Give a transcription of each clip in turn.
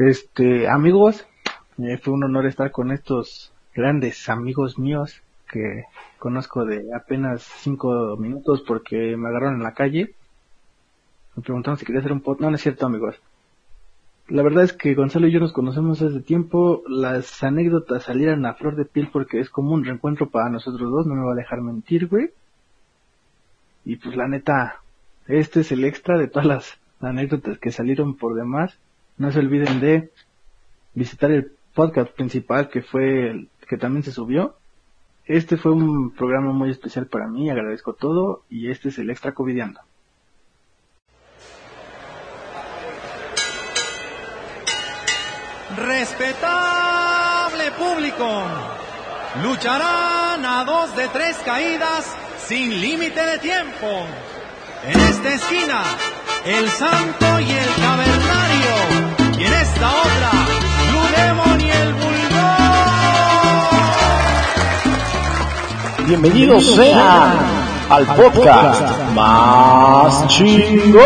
Este, amigos, eh, fue un honor estar con estos grandes amigos míos que conozco de apenas cinco minutos porque me agarraron en la calle. Me preguntaron si quería hacer un podcast. No, no es cierto, amigos. La verdad es que Gonzalo y yo nos conocemos desde tiempo. Las anécdotas salieron a flor de piel porque es como un reencuentro para nosotros dos. No me va a dejar mentir, güey. Y pues la neta, este es el extra de todas las anécdotas que salieron por demás. No se olviden de visitar el podcast principal que fue el que también se subió. Este fue un programa muy especial para mí, agradezco todo y este es el extra covidiano. Respetable público, lucharán a dos de tres caídas sin límite de tiempo. En esta esquina, el santo y el cavernario. Esta otra, Blue y el bulldog. Bienvenidos sean al podcast más chingón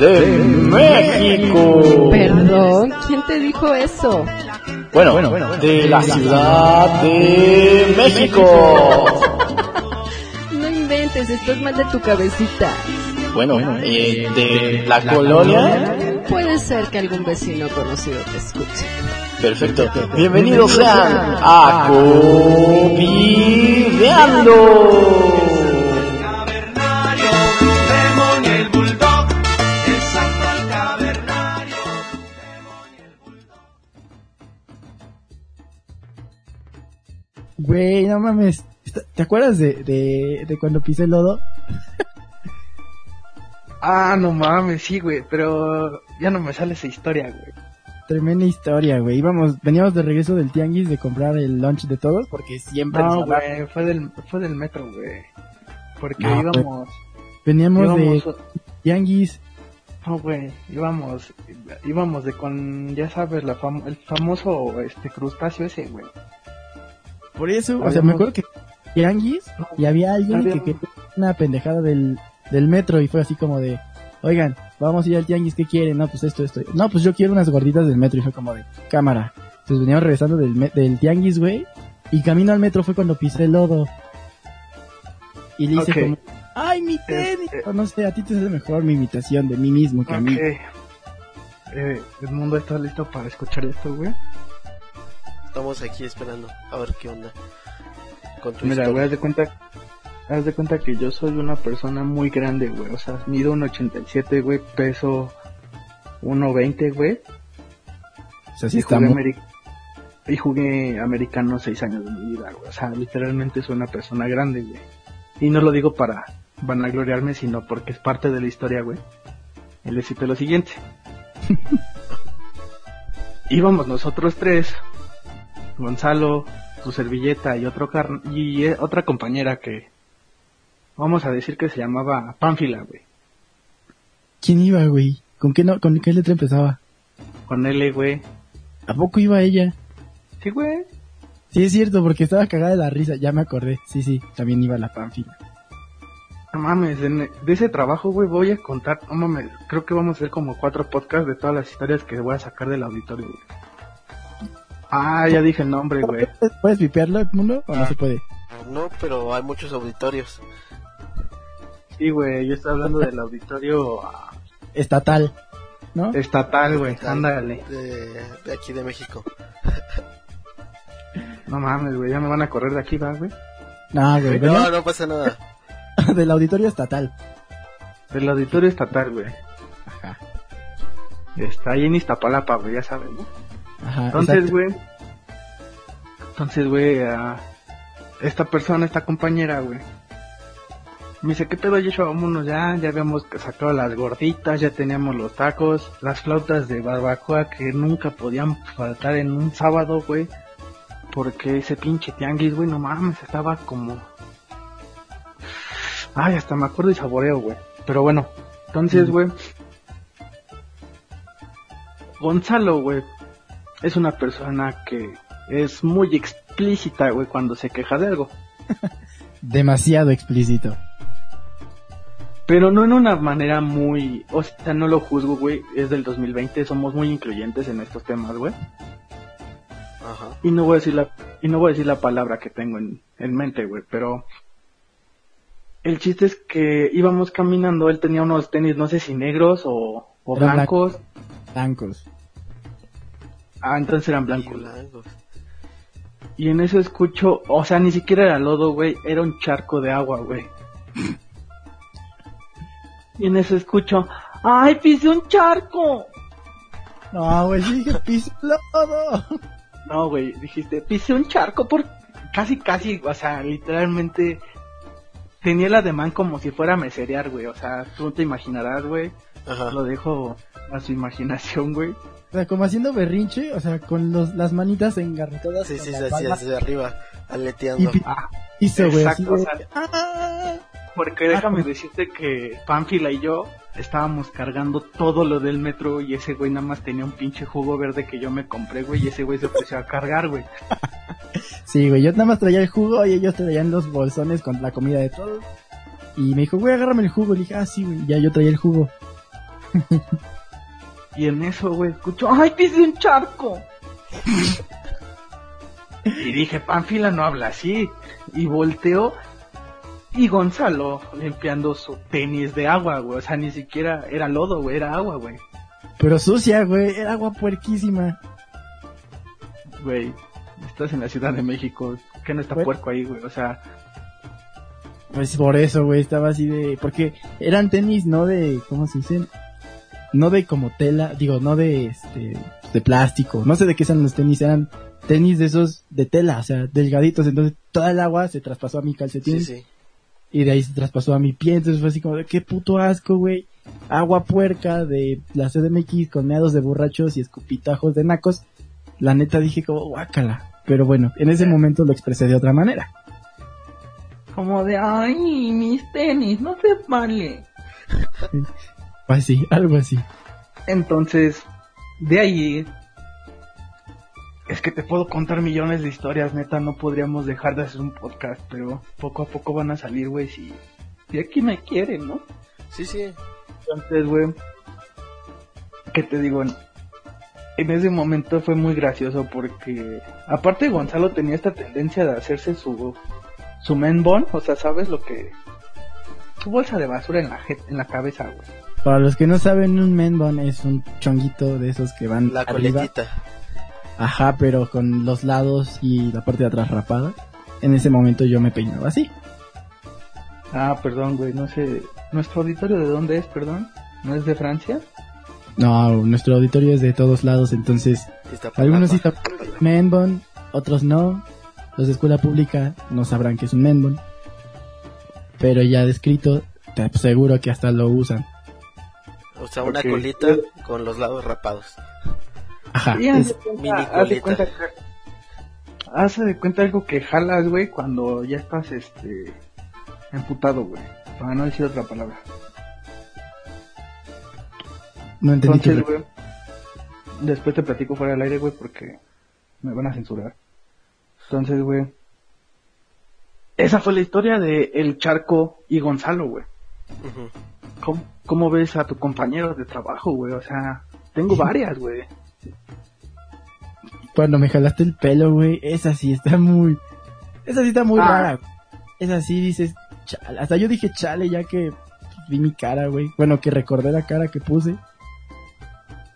de México. Perdón, ¿quién te dijo eso? Bueno, de la Ciudad de México. No inventes, estás mal de tu cabecita. Bueno, eh, de la colonia. Puede ser que algún vecino conocido te escuche. Perfecto. Bienvenidos sean a Covideando. Güey, no mames. ¿Te acuerdas de, de, de cuando pisé el lodo? Ah, no mames, sí, güey, pero ya no me sale esa historia, güey. Tremenda historia, güey. Íbamos, veníamos de regreso del tianguis de comprar el lunch de todos porque siempre No, güey, fue del, fue del metro, güey. Porque No, íbamos, veníamos de tianguis. no, güey, íbamos, íbamos de con, ya sabes, la fam- el famoso, este, crustáceo ese, güey. Por eso, o sea, me acuerdo que tianguis y había alguien que quería una pendejada del, del metro y fue así como de, oigan, vamos a ir al tianguis, ¿qué quieren? No, pues esto, esto. No, pues yo quiero unas gorditas del metro y fue como de, cámara. Entonces veníamos regresando del, del tianguis, güey, y camino al metro fue cuando pisé el lodo. Y le hice como, ay, mi tenis. O No sé, a ti te sale mejor mi imitación de mí mismo que a mí. Ok. Eh, ¿El mundo está listo para escuchar esto, güey? Estamos aquí esperando a ver qué onda con tu Mira, historia. güey, haz de cuenta, haz de cuenta que yo soy una persona muy grande, güey. O sea, mido un 87, güey, peso 1.20, güey. O sea, sí y, está jugué muy... y jugué americano seis años de mi vida, güey. O sea, literalmente soy una persona grande, güey. Y no lo digo para vanagloriarme, sino porque es parte de la historia, güey. Y les cito lo siguiente. Íbamos nosotros tres, Gonzalo, tu servilleta y otro car y eh, otra compañera que vamos a decir que se llamaba Pánfila, güey. ¿Quién iba, güey? ¿Con qué, no, ¿Con qué letra empezaba? Con L, güey. ¿A poco iba ella? Sí, güey. Sí, es cierto, porque estaba cagada de la risa, ya me acordé. Sí, sí, también iba la panfila. No mames, en- de ese trabajo, güey, voy a contar, no mames, creo que vamos a hacer como cuatro podcasts de todas las historias que voy a sacar del auditorio, güey. Ah, ya dije el nombre, güey. ¿Puedes pipearlo, mundo? ¿O no Ah. se puede? No, pero hay muchos auditorios. Sí, güey, yo estoy hablando del auditorio ah, Estatal, ¿no? estatal, güey, ándale. De, de aquí de México. No mames, güey, ya me van a correr de aquí, va, güey. No, güey, No, no pasa nada. del auditorio estatal. Del auditorio estatal, güey. Ajá, Está ahí en Iztapalapa, güey, ya sabes, ¿no? ajá. Entonces, güey. Entonces, güey, ah, esta persona, esta compañera, güey. Me dice, ¿qué pedo, Yeshua? Vámonos ya, ya habíamos sacado las gorditas, ya teníamos los tacos, las flautas de barbacoa que nunca podían faltar en un sábado, güey. Porque ese pinche tianguis, güey, no mames, estaba como... Ay, hasta me acuerdo y saboreo, güey. Pero bueno, entonces, Mm. güey... Gonzalo, güey, es una persona que es muy explícita, güey, cuando se queja de algo. Demasiado explícito. Pero no en una manera muy, o sea, no lo juzgo, güey, es del 2020, somos muy incluyentes en estos temas, güey. Ajá. Y no voy a decir la, y no voy a decir la palabra que tengo en, en mente, güey, pero el chiste es que íbamos caminando, él tenía unos tenis, no sé si negros o, blancos. Blancos. Ah, entonces eran Y blancos. blancos. Y en eso escucho, o sea, ni siquiera era lodo, güey, era un charco de agua, güey. Y en eso escucho, ¡ay, pisé un charco! No, güey, sí dije piso lodo. No, güey, dijiste, pisé un charco por casi, casi, o sea, literalmente tenía el ademán como si fuera a meserear, güey, o sea, tú te imaginarás, güey, lo dejo a su imaginación, güey. O sea, como haciendo berrinche, o sea, con los, las manitas engarretadas. Sí, sí, sí, así palmas. hacia arriba, Y aleteando. Ah, piso, güey, así Exacto, de- o sea, ¡Ah! Porque déjame decirte que Pánfila y yo estábamos cargando todo lo del metro y ese güey nada más tenía un pinche jugo verde que yo me compré, güey, y ese güey se ofreció a cargar, güey. Sí, güey, yo nada más traía el jugo y ellos traían los bolsones con la comida de todos. Y me dijo, güey, agárrame el jugo. Le dije, ah, sí, güey, ya yo traía el jugo. Y en eso, güey, escucho, ¡ay, pisé un charco! y dije, Pánfila no habla así. Y volteó y Gonzalo limpiando su tenis de agua, güey. O sea, ni siquiera era lodo, güey, era agua, güey. Pero sucia, güey, era agua puerquísima. Güey, estás en la Ciudad de México, que no está puerco ahí, güey. O sea, Pues por eso, güey, estaba así de... Porque eran tenis no de... ¿Cómo se dicen? No de como tela, digo, no de este... De plástico. No sé de qué eran los tenis, eran tenis de esos de tela, o sea, delgaditos. Entonces toda el agua se traspasó a mi calcetín. Sí, sí. Y de ahí se traspasó a mi pie, entonces fue así como de qué puto asco, güey. Agua puerca de la CDMX con meados de borrachos y escupitajos de nacos. La neta dije como guácala. Pero bueno, en ese momento lo expresé de otra manera. como de, ay, mis tenis, no se vale. Así, algo así. Entonces, de ahí, es que te puedo contar millones de historias, neta, no podríamos dejar de hacer un podcast, pero poco a poco van a salir, güey, si, si aquí me quieren, ¿no? Sí, sí. Entonces, güey, ¿qué te digo? En, ese momento fue muy gracioso porque, aparte Gonzalo tenía esta tendencia de hacerse su, su men bun, o sea, ¿sabes lo que? Su bolsa de basura en la, en la cabeza, güey. Para los que no saben, un men bun es un chonguito de esos que van La arriba. coletita. Ajá, pero con los lados y la parte de atrás rapada. En ese momento yo me peinaba así. Ah, perdón, güey, no sé. ¿Nuestro auditorio de dónde es, perdón? ¿No es de Francia? No, nuestro auditorio es de todos lados, entonces Está algunos sí papá. saben men bun, otros no. Los de escuela pública no sabrán que es un men bun. Pero ya descrito, te aseguro que hasta lo usan. O sea, una colita con los lados rapados. Ajá. Y haz de cuenta, haz de cuenta haz de cuenta algo que jalas, güey, cuando ya estás, este, emputado, güey. Para no decir otra palabra. no entendí Entonces, güey, después te platico fuera del aire, güey, porque me van a censurar. Entonces, güey, esa fue la historia de El Charco y Gonzalo, güey. Ujú. ¿Cómo, ¿Cómo ves a tu compañero de trabajo, güey? O sea, tengo varias, güey. Cuando me jalaste el pelo, güey, esa sí está muy... Esa sí está muy Ah. rara. Esa sí dices, chale. Hasta yo dije chale ya que vi mi cara, güey. Bueno, que recordé la cara que puse.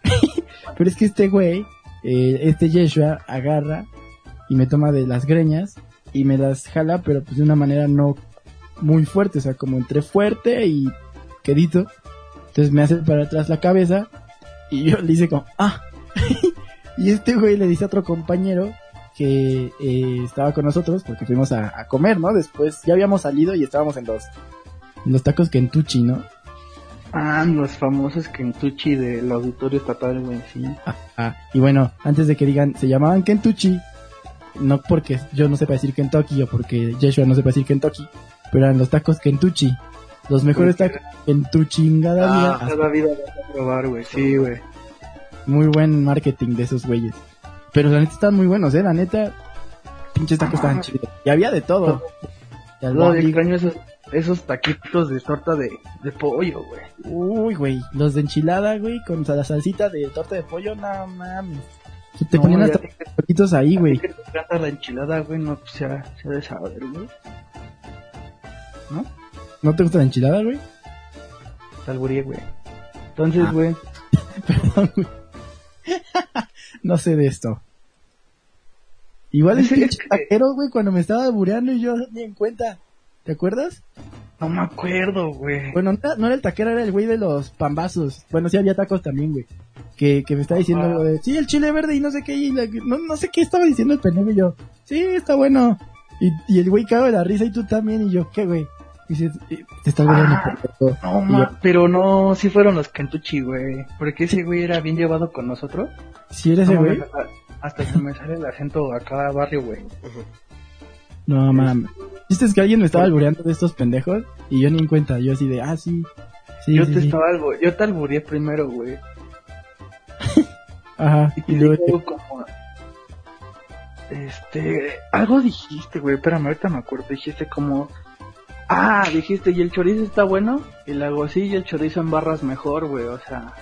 Pero es que este güey, eh, este Yeshua, agarra y me toma de las greñas y me las jala, pero pues de una manera no muy fuerte, o sea, como entre fuerte y quedito. Entonces me hace para atrás la cabeza y yo le hice como, ah. y este güey le dice a otro compañero que eh, estaba con nosotros porque fuimos a, a comer, ¿no? Después ya habíamos salido y estábamos en los, en los tacos Kentucky, ¿no? Ah, los famosos Kentucky del auditorio estatal, güey, sí. Ah, y bueno, antes de que digan, se llamaban Kentucky, no porque yo no sepa decir Kentucky o porque Yeshua no sepa decir Kentucky, pero eran los tacos Kentucky. Los mejores tacos en cada Ah, vida. Cada vida vas a probar, güey, sí, güey. Muy buen marketing de esos güeyes. Pero la neta están muy buenos, eh, la neta. Pinches tacos estaban chidos. Y había de todo. Albóndigas, extraño esos, esos taquitos de torta de, de pollo, güey. Uy, güey, los de enchilada, güey, con la salsita de torta de pollo, no mames. Te No, ponían hasta taquitos ahí, güey. Que te encanta la enchilada, güey, no, pues se ha de saber, güey. ¿No te gusta la enchilada, güey? Te albureé, güey. Entonces, Ah. güey, Perdón, güey. No sé de esto. Igual el pinche es que- taquero, güey, cuando me estaba bureando y yo ni en cuenta. ¿Te acuerdas? no me acuerdo, güey. Bueno, no era, no era el taquero, era el güey de los pambazos. Bueno, sí había tacos también, güey. Que, que me estaba diciendo, Ah. de, sí, el chile verde y no sé qué, y la- no, no sé qué estaba diciendo el pendejo y yo, sí, está bueno. Y, y el güey cago de la risa y tú también, y yo, ¿qué, güey? Dice, "Eh, te viendo Ah. pendejo. No, ma, pero no, sí fueron los Kentucky, güey. Porque ese güey era bien llevado con nosotros. ¿Sí eres ese No, güey? hasta que me sale el acento acá barrio, güey. No, mames. ¿Viste es que alguien me estaba albureando de estos pendejos? Y yo ni en cuenta, yo así de, ah, sí. Sí, yo sí, te sí. estaba algo, yo te albureé primero, güey. Ajá. Y Y te luego, digo como este, algo dijiste, güey, espérame, ahorita me acuerdo, dijiste como Ah, dijiste, ¿y el chorizo está bueno? Y le hago, sí, y el chorizo en barras mejor, güey, o sea...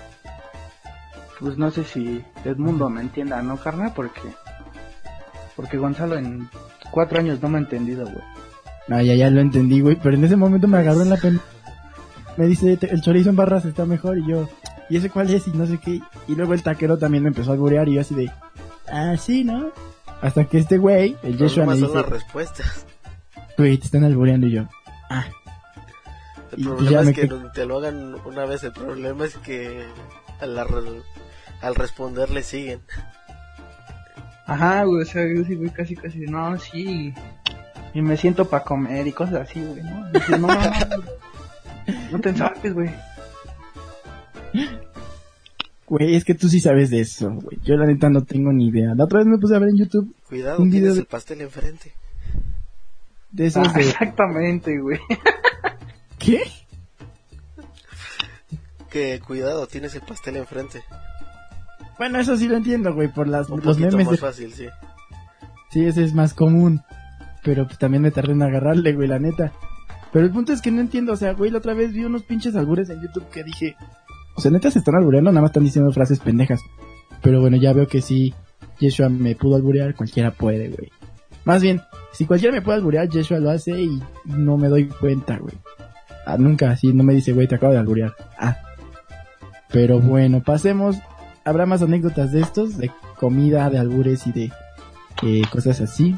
Pues no sé si Edmundo me entienda, ¿no, carnal? Porque... Porque Gonzalo en cuatro años no me ha entendido, güey. No, ya, ya lo entendí, güey. Pero en ese momento me agarró en la pena. Me dice, "Te- el chorizo en barras está mejor. Y yo, ¿y ese cuál es? Y no sé qué. Y luego el taquero también me empezó a alburear. Y yo así de, ah, sí, ¿no? Hasta que este güey, el Yeshua, me dice, las respuestas. güey, te están albureando. Y yo, ah, El Y problema es que te lo hagan una vez. El problema es que al, responder le siguen. Ajá, güey, o sea, yo sí, güey, casi, casi, no, sí. Y me siento para comer y cosas así, güey, ¿no? Dice, no, no, no, no te ensartes, güey. güey, es que tú sí sabes de eso, güey. Yo la neta no tengo ni idea. La otra vez me puse a ver en YouTube Cuidado, Un video tienes de- el pastel enfrente. De Ah, de, exactamente, güey. ¿qué? Que cuidado, tienes el pastel enfrente. Bueno, eso sí lo entiendo, güey, por las, Un los memes más de fácil, sí. Sí, ese es más común. Pero pues también me tardé en agarrarle, güey, la neta. Pero el punto es que no entiendo, o sea, güey, la otra vez vi unos pinches albures en YouTube que dije, o sea, neta se están albureando, nada más están diciendo frases pendejas. Pero bueno, ya veo que sí, Yeshua me pudo alburear, cualquiera puede, güey. Más bien, si cualquiera me puede alburear, Yeshua lo hace y no me doy cuenta, güey. Ah, nunca así, no me dice, güey, te acabo de alburear. Ah. Pero bueno, pasemos. Habrá más anécdotas de estos, de comida, de albures y de eh, cosas así.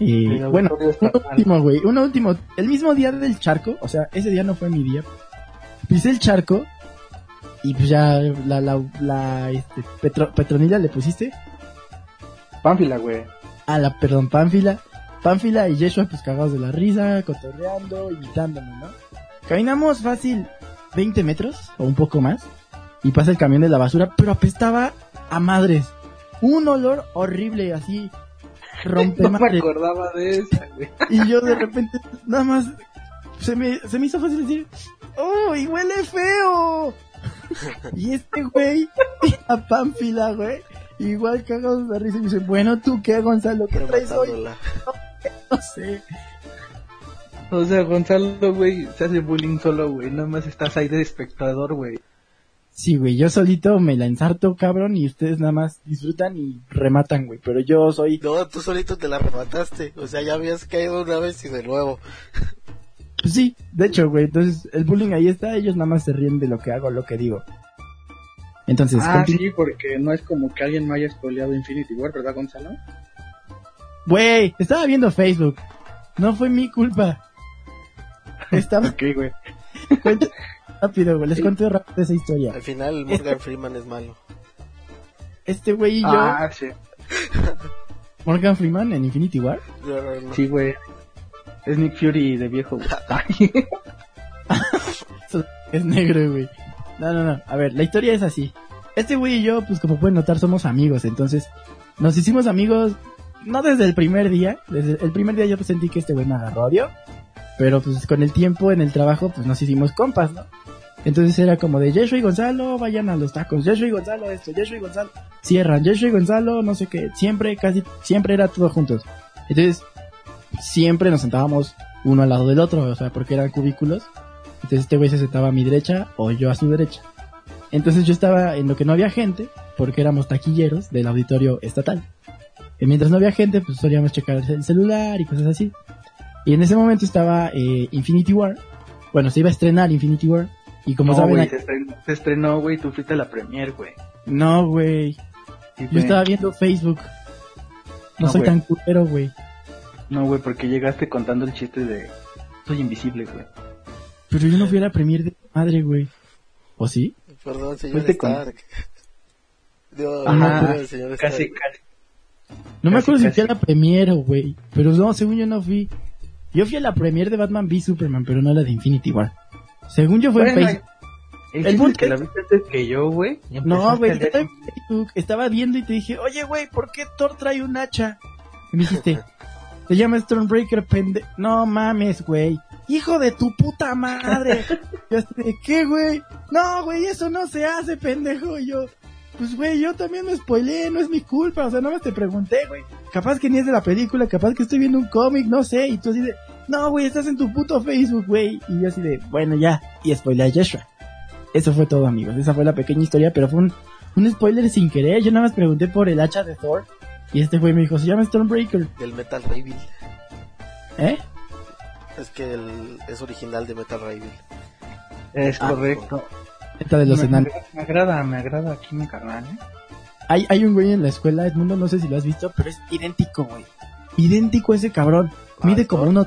Eh, bueno, un último, güey, un último. El mismo día del charco, o sea, ese día no fue mi día. Pisé el charco y pues ya la, la, la este, Petro- Petronila le pusiste. Pánfila, güey. Ah, la, perdón, Pánfila. Pánfila y Yeshua pues cagados de la risa, cotorreando, imitándome, ¿no? Caminamos fácil 20 metros o un poco más y pasa el camión de la basura, pero apestaba a madres. Un olor horrible, así rompe No me madres. acordaba de esa, güey. Y yo de repente, nada más, se me, se me hizo fácil decir, ¡Oh, y huele feo! y este güey, a Pánfila, güey, igual cagados de risa y me dice, bueno, ¿tú qué, Gonzalo? ¿Qué traes hoy? No sé. O sea, Gonzalo, güey, se hace bullying solo, güey. Nada más estás ahí de espectador, güey. Sí, güey, yo solito me la ensarto, cabrón, y ustedes nada más disfrutan y rematan, güey, pero yo soy... No, tú solito te la remataste. O sea, ya habías caído una vez y de nuevo. Pues sí, de hecho, güey, entonces el bullying ahí está, ellos nada más se ríen de lo que hago, lo que digo. Entonces, Ah, sí, porque no es como que alguien me haya spoileado Infinity War, ¿verdad, Gonzalo? Güey, estaba viendo Facebook. No fue mi culpa. Estaba Ok, güey. cuento rápido, güey. Les cuento rápido esa historia. Al final, Morgan Freeman es malo. Este güey y yo, Ah, sí. Morgan Freeman en Infinity War. Sí, güey. Es Nick Fury de viejo, güey. Es negro, güey. No, no, no. A ver, la historia es así. Este güey y yo, pues como pueden notar, somos amigos. Entonces, nos hicimos amigos, no desde el primer día. Desde el primer día yo pues, sentí que este güey me agarró odio. Pero pues con el tiempo en el trabajo, pues nos hicimos compas, ¿no? Entonces era como de Yeshua y Gonzalo, vayan a los tacos. Yeshua y Gonzalo esto, Yeshua y Gonzalo cierran. Yeshua y Gonzalo, no sé qué. Siempre, casi, siempre era todo juntos. Entonces, siempre nos sentábamos uno al lado del otro, o sea, porque eran cubículos. Entonces este güey se sentaba a mi derecha o yo a su derecha. Entonces yo estaba en lo que no había gente, porque éramos taquilleros del auditorio estatal. Y mientras no había gente, pues solíamos checar el celular y cosas así. Y en ese momento estaba eh, Infinity War. Bueno, se iba a estrenar Infinity War. Y como no, saben, se estrenó, güey, tú fuiste a la premier, güey. no, güey. Sí, Yo estaba viendo Facebook. No, No, soy tan culero, güey. No, güey, porque llegaste contando el chiste de soy invisible, güey. Pero yo no fui a la premier de madre, güey. ¿O sí? Perdón, señor Fuiste con- Stark. Dios, Ajá, perdón, señor Casi, Stark. casi. No me Casi, acuerdo si casi. fui a la premier, güey. Pero no, según yo no fui. Yo fui a la premier de Batman v Superman, pero no a la de Infinity War. Según yo fue en Bueno, Facebook. El, El punto que la viste antes que yo, güey. No, güey, leer- estaba en Facebook, estaba viendo y te dije, oye, güey, ¿por qué Thor trae un hacha? Y me dijiste, se llama Stormbreaker, pende... No mames, güey. Hijo de tu puta madre. Yo así de, ¿qué, güey? No, güey, eso no se hace, pendejo. Y yo, pues, güey, yo también me spoileé, no es mi culpa. O sea, no me te pregunté, güey. Capaz que ni es de la película, capaz que estoy viendo un cómic, no sé. Y tú así de, no, güey, estás en tu puto Facebook, güey. Y yo así de, bueno, ya. Y spoileé a Joshua. Eso fue todo, amigos. Esa fue la pequeña historia, pero fue un, un spoiler sin querer. Yo nada más pregunté por el hacha de Thor. Y este güey me dijo, se llama Stormbreaker. Del Metal Ray ¿Eh? Es que el, es original de Metal Ray Es Ah, correcto. Esta de los me, enanos. me agrada, me agrada aquí mi carnal, ¿eh? Hay, hay un güey en la escuela, Edmundo, no sé si lo has visto, pero es idéntico, güey. Idéntico ese cabrón. Mide ¿Al como uno,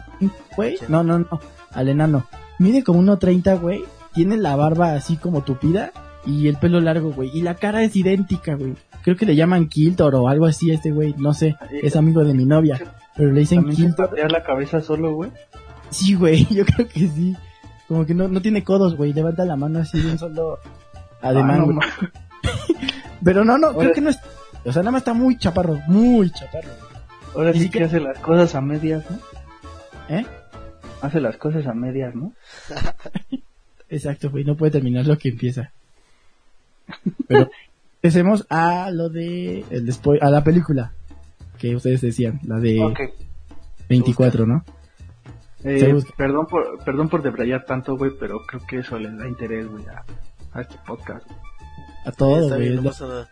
güey. No, no, no. Al enano. Mide como uno treinta, güey. Tiene la barba así como tupida y el pelo largo, güey. Y la cara es idéntica, güey. Creo que le llaman Kiltor o algo así a este güey. No sé. Es amigo de mi novia. Pero le dicen También Kiltor. patea la cabeza solo, güey. Sí, güey. Yo creo que sí. Como que no, no tiene codos, güey. Levanta la mano así de un solo ademán, Ah, no Pero no, no. Creo que no es... O sea, nada más está muy chaparro. Muy chaparro. Ahora sí siquiera- que hace las cosas a medias, ¿no? ¿Eh? Hace las cosas a medias, ¿no? Exacto, güey, no puede terminar lo que empieza. Pero empecemos a lo de el después a la película que ustedes decían, la de Ok. 24, ¿no? Eh, perdón por perdón por debrayar tanto, güey, pero creo que eso les da interés, güey, a, a este podcast. güey. A todo, Está güey. no lo-.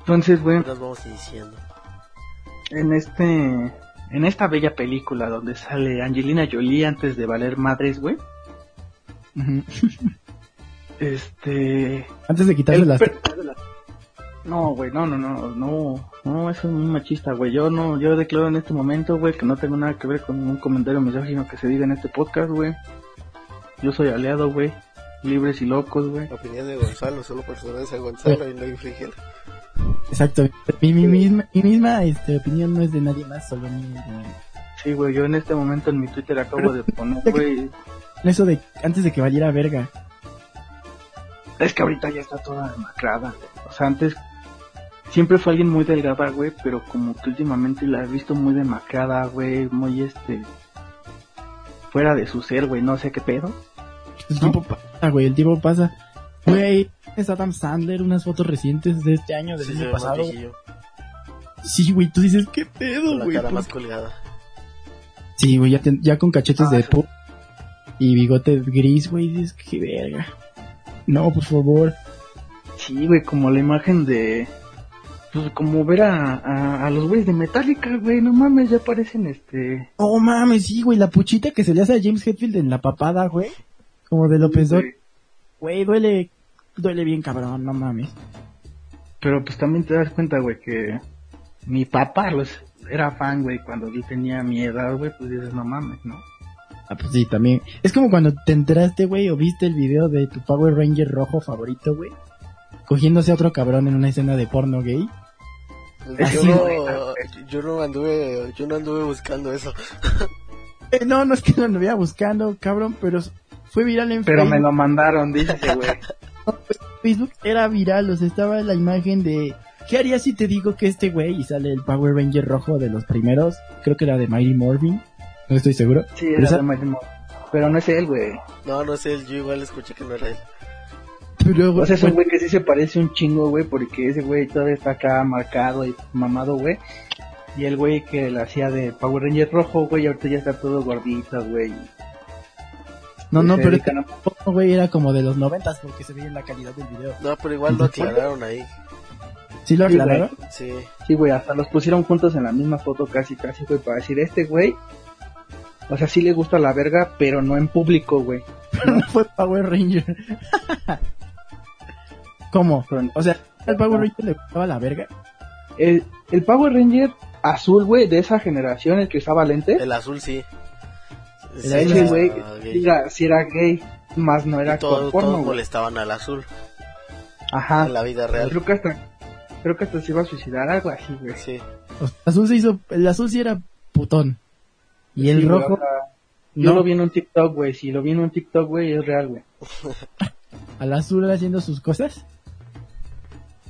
Entonces, güey, Nos vamos iniciando. en este en esta bella película donde sale Angelina Jolie antes de valer madres, güey. Ujú. Este Antes de quitarse el las per- No, güey, no, no, no, no, no, eso es muy machista, güey. Yo no, yo declaro en este momento, güey, que no tengo nada que ver con un comentario misógino que se diga en este podcast, güey. Yo soy aliado, güey. Libres y locos, güey. La opinión de Gonzalo, solo pertenece a Gonzalo y no inflige. Exacto. Mi, mi misma, mi misma este, opinión no es de nadie más, solo mía. Sí, güey, yo en este momento en mi Twitter acabo de poner, güey, Eso de antes de que valiera verga. Es que ahorita ya está toda demacrada, güey. O sea, antes siempre fue alguien muy delgada, güey, pero como que últimamente la he visto muy demacrada, güey, muy este fuera de su ser, güey, no sé qué pedo. El ¿No? tiempo pasa, güey, el tiempo pasa. Güey, es Adam Sandler, unas fotos recientes de este año, del Sí, año pasado. güey. Sí, güey, tú dices, ¿qué pedo, con la güey? cara ¿Por más colgada. Sí, güey, ya, te- ya con cachetes Ah, de sí. pu y bigote gris, güey, dices, qué verga. No, por favor. Sí, güey, como la imagen de pues como ver a, a, a los güeyes de Metallica, güey, no mames, ya parecen este Oh, mames, sí, güey, la puchita que se le hace a James Hetfield en la papada, güey. Como de López Dor. güey. Güey, duele, duele bien cabrón, no mames. Pero pues también te das cuenta, güey, que mi papá los era fan, güey, cuando yo tenía mi edad, güey, pues dices, no mames, ¿no? Ah, pues sí, también. Es como cuando te enteraste, güey, o viste el video de tu Power Ranger rojo favorito, güey. Cogiéndose a otro cabrón en una escena de porno gay. Yo Así, no, yo no anduve, yo no anduve buscando eso. Eh, no, no es que lo anduviera buscando, cabrón, pero fue viral en Pero me Facebook. lo mandaron, dice, güey. Facebook era viral, o sea, estaba la imagen de... ¿Qué harías si te digo que este güey y sale el Power Ranger rojo de los primeros? Creo que era de Mighty Morphin. No estoy seguro. Sí, Pero era esa-. Pero no es él, güey. No, no sé, yo igual escuché que no era él. Pero, O sea, es un bueno, güey que sí se parece un chingo, güey, porque ese güey todavía está acá marcado y mamado, güey. Y el güey que la hacía de Power Ranger rojo, güey, ahorita ya está todo gordito, güey. No, no, pero este güey era como de los noventas porque se veía en la calidad del video. No, pero igual lo aclararon ahí. ¿Sí lo aclararon? Sí. Sí, güey, hasta los pusieron juntos en la misma foto casi, casi, güey, para decir, este güey, o sea, sí le gusta la verga, pero no en público, güey. no fue Power Ranger. ¿Cómo? O sea, al Power Ranger le gustaba la verga. El, el Power Ranger azul, güey, de esa generación, el que usaba lentes, El azul sí. Sí, ese era güey gay. sí era, sí era gay, más no era Y todo- porno, todos molestaban al azul Ajá. en la vida real. Creo que hasta, creo que hasta se iba a suicidar, algo así, güey. Sí. O sea, azul se hizo, el azul sí era putón. Y el Sí, rojo, Yo no. lo vi en un TikTok, güey. Si lo vi en un TikTok, güey, es real, güey. al azul haciendo sus cosas.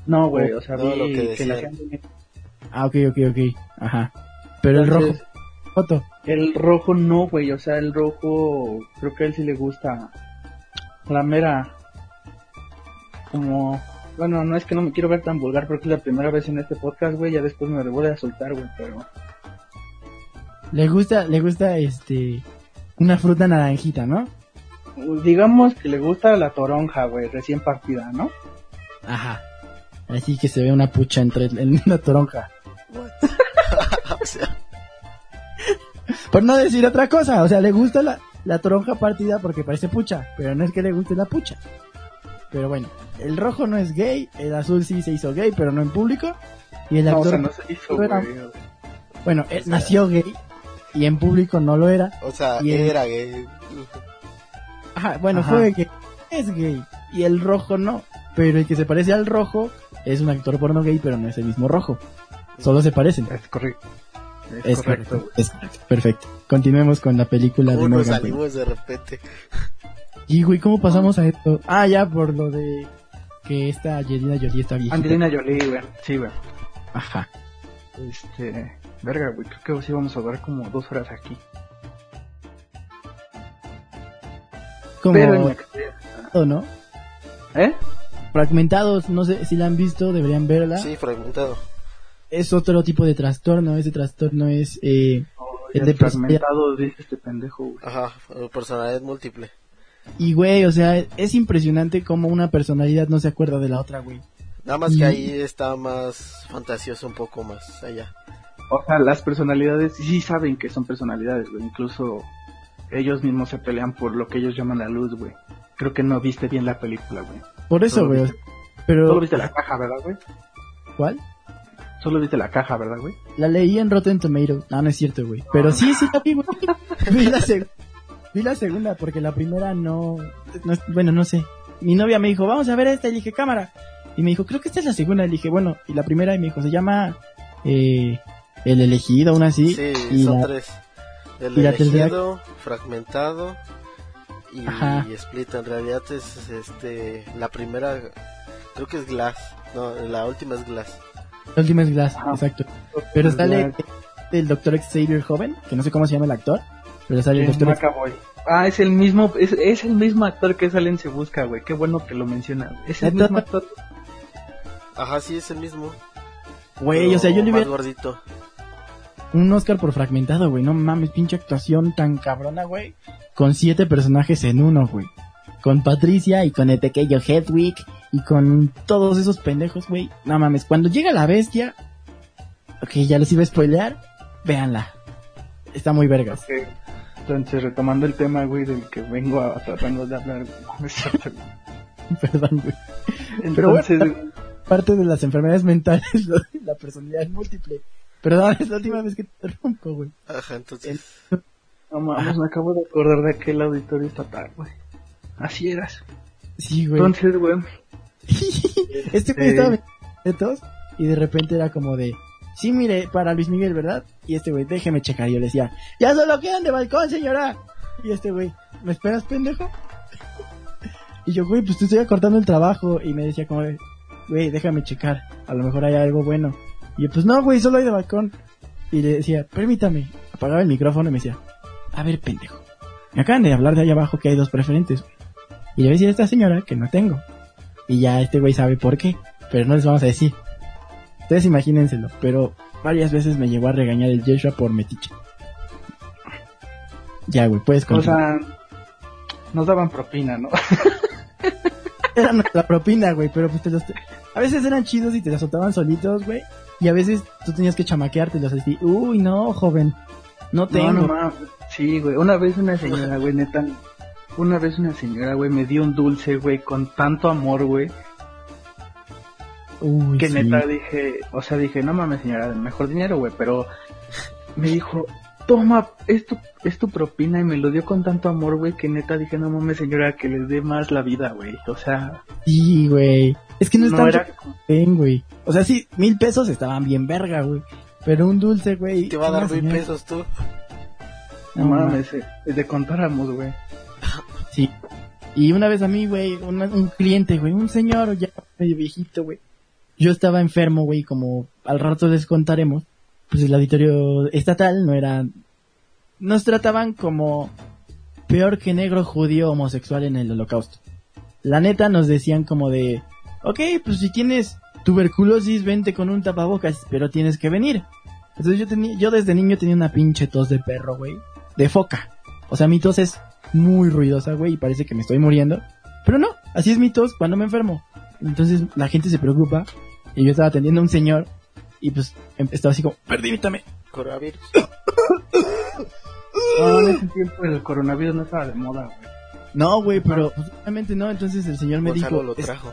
No, güey, o sea, No, vi lo que que, le decían. hacían... Ah, ok, ok, ok. Ajá. Pero el rojo, foto. El rojo no, güey. O sea, el rojo, creo que a él sí le gusta la mera. Como. Bueno, no es que no me quiero ver tan vulgar porque es la primera vez en este podcast, güey. Ya después me voy a soltar, güey. Pero. Le gusta, le gusta este, una fruta naranjita, ¿no? Digamos que le gusta la toronja, güey. Recién partida, ¿no? Ajá. Así que se ve una pucha entre en una toronja. O sea, Por no decir otra cosa, o sea, le gusta la, la toronja partida porque parece pucha, pero no es que le guste la pucha. Pero bueno, el rojo no es gay, el azul sí se hizo gay, pero no en público. Y el No, o actor, sea, no se hizo, era- bueno, él o sea- nació gay y en público no lo era. o sea Y el- era gay. Ajá, bueno, Ajá. fue gay, es gay y el rojo no. Pero el que se parece al rojo es un actor porno gay, pero no es el mismo rojo. Solo se parecen. Es correcto. Es, Es correcto, correcto, es correcto. Perfecto. Continuemos con la película de ¿Cómo nos Morgan Freeman. salimos de repente? Y güey, ¿cómo pasamos a esto? Ah, ya por lo de que esta Angelina Jolie está viejita. Angelina Jolie, güey. Sí, güey. Ajá. Este. Verga, güey. Creo que sí vamos a durar como dos horas aquí. Como Pero en la- ¿no? ¿Eh? Fragmentados, no sé si la han visto, deberían verla. Sí, fragmentado. Es otro tipo de trastorno, ese trastorno es eh, el El de fragmentado, dice este pendejo, güey. Ajá, personalidad múltiple. y güey, o sea, es impresionante cómo una personalidad no se acuerda de la otra, güey. Nada más Y- que ahí está más fantasioso un poco más allá. O sea, las personalidades sí saben que son personalidades, güey. Incluso ellos mismos se pelean por lo que ellos llaman la luz, güey. Creo que no viste bien la película, güey. Por eso, güey. Pero Solo viste la caja, ¿verdad, güey? ¿cuál? Solo viste la caja, ¿verdad, güey? La leí en Rotten Tomatoes. No, no es cierto, güey. Pero sí, sí la vi, güey. Vi la, seg- vi la segunda porque la primera no, no Bueno, no sé. Mi novia me dijo, vamos a ver esta. Y dije, cámara. Y me dijo, creo que esta es la segunda. Y dije, bueno. Y la primera, y me dijo, se llama... Eh, El elegido, una así. Sí, y son la- tres. El y la tercera- elegido, fragmentado y Ajá. split. En realidad es este la primera, creo que es Glass. No, la última es Glass. La última es Glass, Ajá. exacto. Pero sale el doctor Xavier joven, que no sé cómo se llama el actor. Pero sale el doctor. Ah, es el mismo, es, es el mismo actor que sale en Se Busca, güey. Qué bueno que lo menciona. güey. Es el mismo actor. Ajá, sí es el mismo. Güey, o sea, yo le hubiera gordito. Un Oscar por fragmentado, güey. No mames, pinche actuación tan cabrona, güey. Con siete personajes en uno, güey. Con Patricia y con el pequeño Hedwig y con todos esos pendejos, güey. No mames, cuando llega la bestia... Ok, ya les iba a spoilear. Véanla. Está muy vergas. Entonces, retomando el tema, güey, del que vengo a, tratando de hablar, güey. Perdón, güey. Pero bueno, Entonces, güey, Parte de las enfermedades mentales, la personalidad múltiple. Perdón, es la última vez que te rompo, güey. Ajá, entonces. no mames, me acabo de acordar de aquel auditorio estatal, güey. Así eras. Sí, güey. Entonces, güey, este güey estaba tos y de repente era como de, sí, mire, para Luis Miguel, ¿verdad? Y este güey, déjeme checar. Y yo le decía, ya solo quedan de balcón, señora. Y este güey, ¿me esperas, pendejo? y yo, güey, pues te estoy acortando el trabajo. Y me decía como güey, déjame checar. A lo mejor hay algo bueno. Y yo, pues no, güey, solo hay de balcón. Y le decía, permítame. Apagaba el micrófono y me decía, a ver, pendejo. Me acaban de hablar de allá abajo que hay dos preferentes. güey. Y le voy a decir a esta señora que no tengo. Y ya este güey sabe por qué, pero no les vamos a decir. Ustedes imagínenselo, pero varias veces me llegó a regañar el Yeshua por metiche. Ya, güey, puedes O continuar. sea, nos daban propina, ¿no? Era nuestra propina, güey, pero pues te los... A veces eran chidos y te los soltaban solitos, güey. Y a veces tú tenías que chamaqueártelos así. Uy, no, joven. No tengo. No, no. Sí, güey. Una vez una señora, güey, neta. Una vez una señora, güey, me dio un dulce, güey, con tanto amor, güey, Uy, que sí. neta dije, o sea, dije, no mames, señora, mejor dinero, güey, pero me dijo, toma, es tu, es tu propina y me lo dio con tanto amor, güey, que neta dije, no mames, señora, que les dé más la vida, güey. O sea, Sí, güey. Es que no, no es era güey. O sea, sí, mil pesos estaban bien verga, güey. Pero un dulce, güey. Te va a dar mil señora- pesos tú. No mames, eh, de contáramos, güey. Sí. Y una vez a mí, güey, un, un cliente, güey, un señor ya medio viejito, güey. Yo estaba enfermo, güey, como al rato les contaremos. Pues el auditorio estatal no era... Nos trataban como peor que negro judío homosexual en el holocausto. La neta nos decían como de... Ok, pues si tienes tuberculosis, vente con un tapabocas, pero tienes que venir. Entonces yo tenía, yo desde niño tenía una pinche tos de perro, güey. De foca. O sea, mi tos es muy ruidosa, güey, y parece que me estoy muriendo. Pero no, así es mi tos cuando me enfermo. Entonces la gente se preocupa. Y yo estaba atendiendo a un señor. Y pues em- estaba así como, perdímítame. Coronavirus. No, en ese tiempo el coronavirus no estaba de moda, güey. No, güey, pero pues, obviamente no. Entonces el señor me Gonzalo dijo, lo "Es- trajo.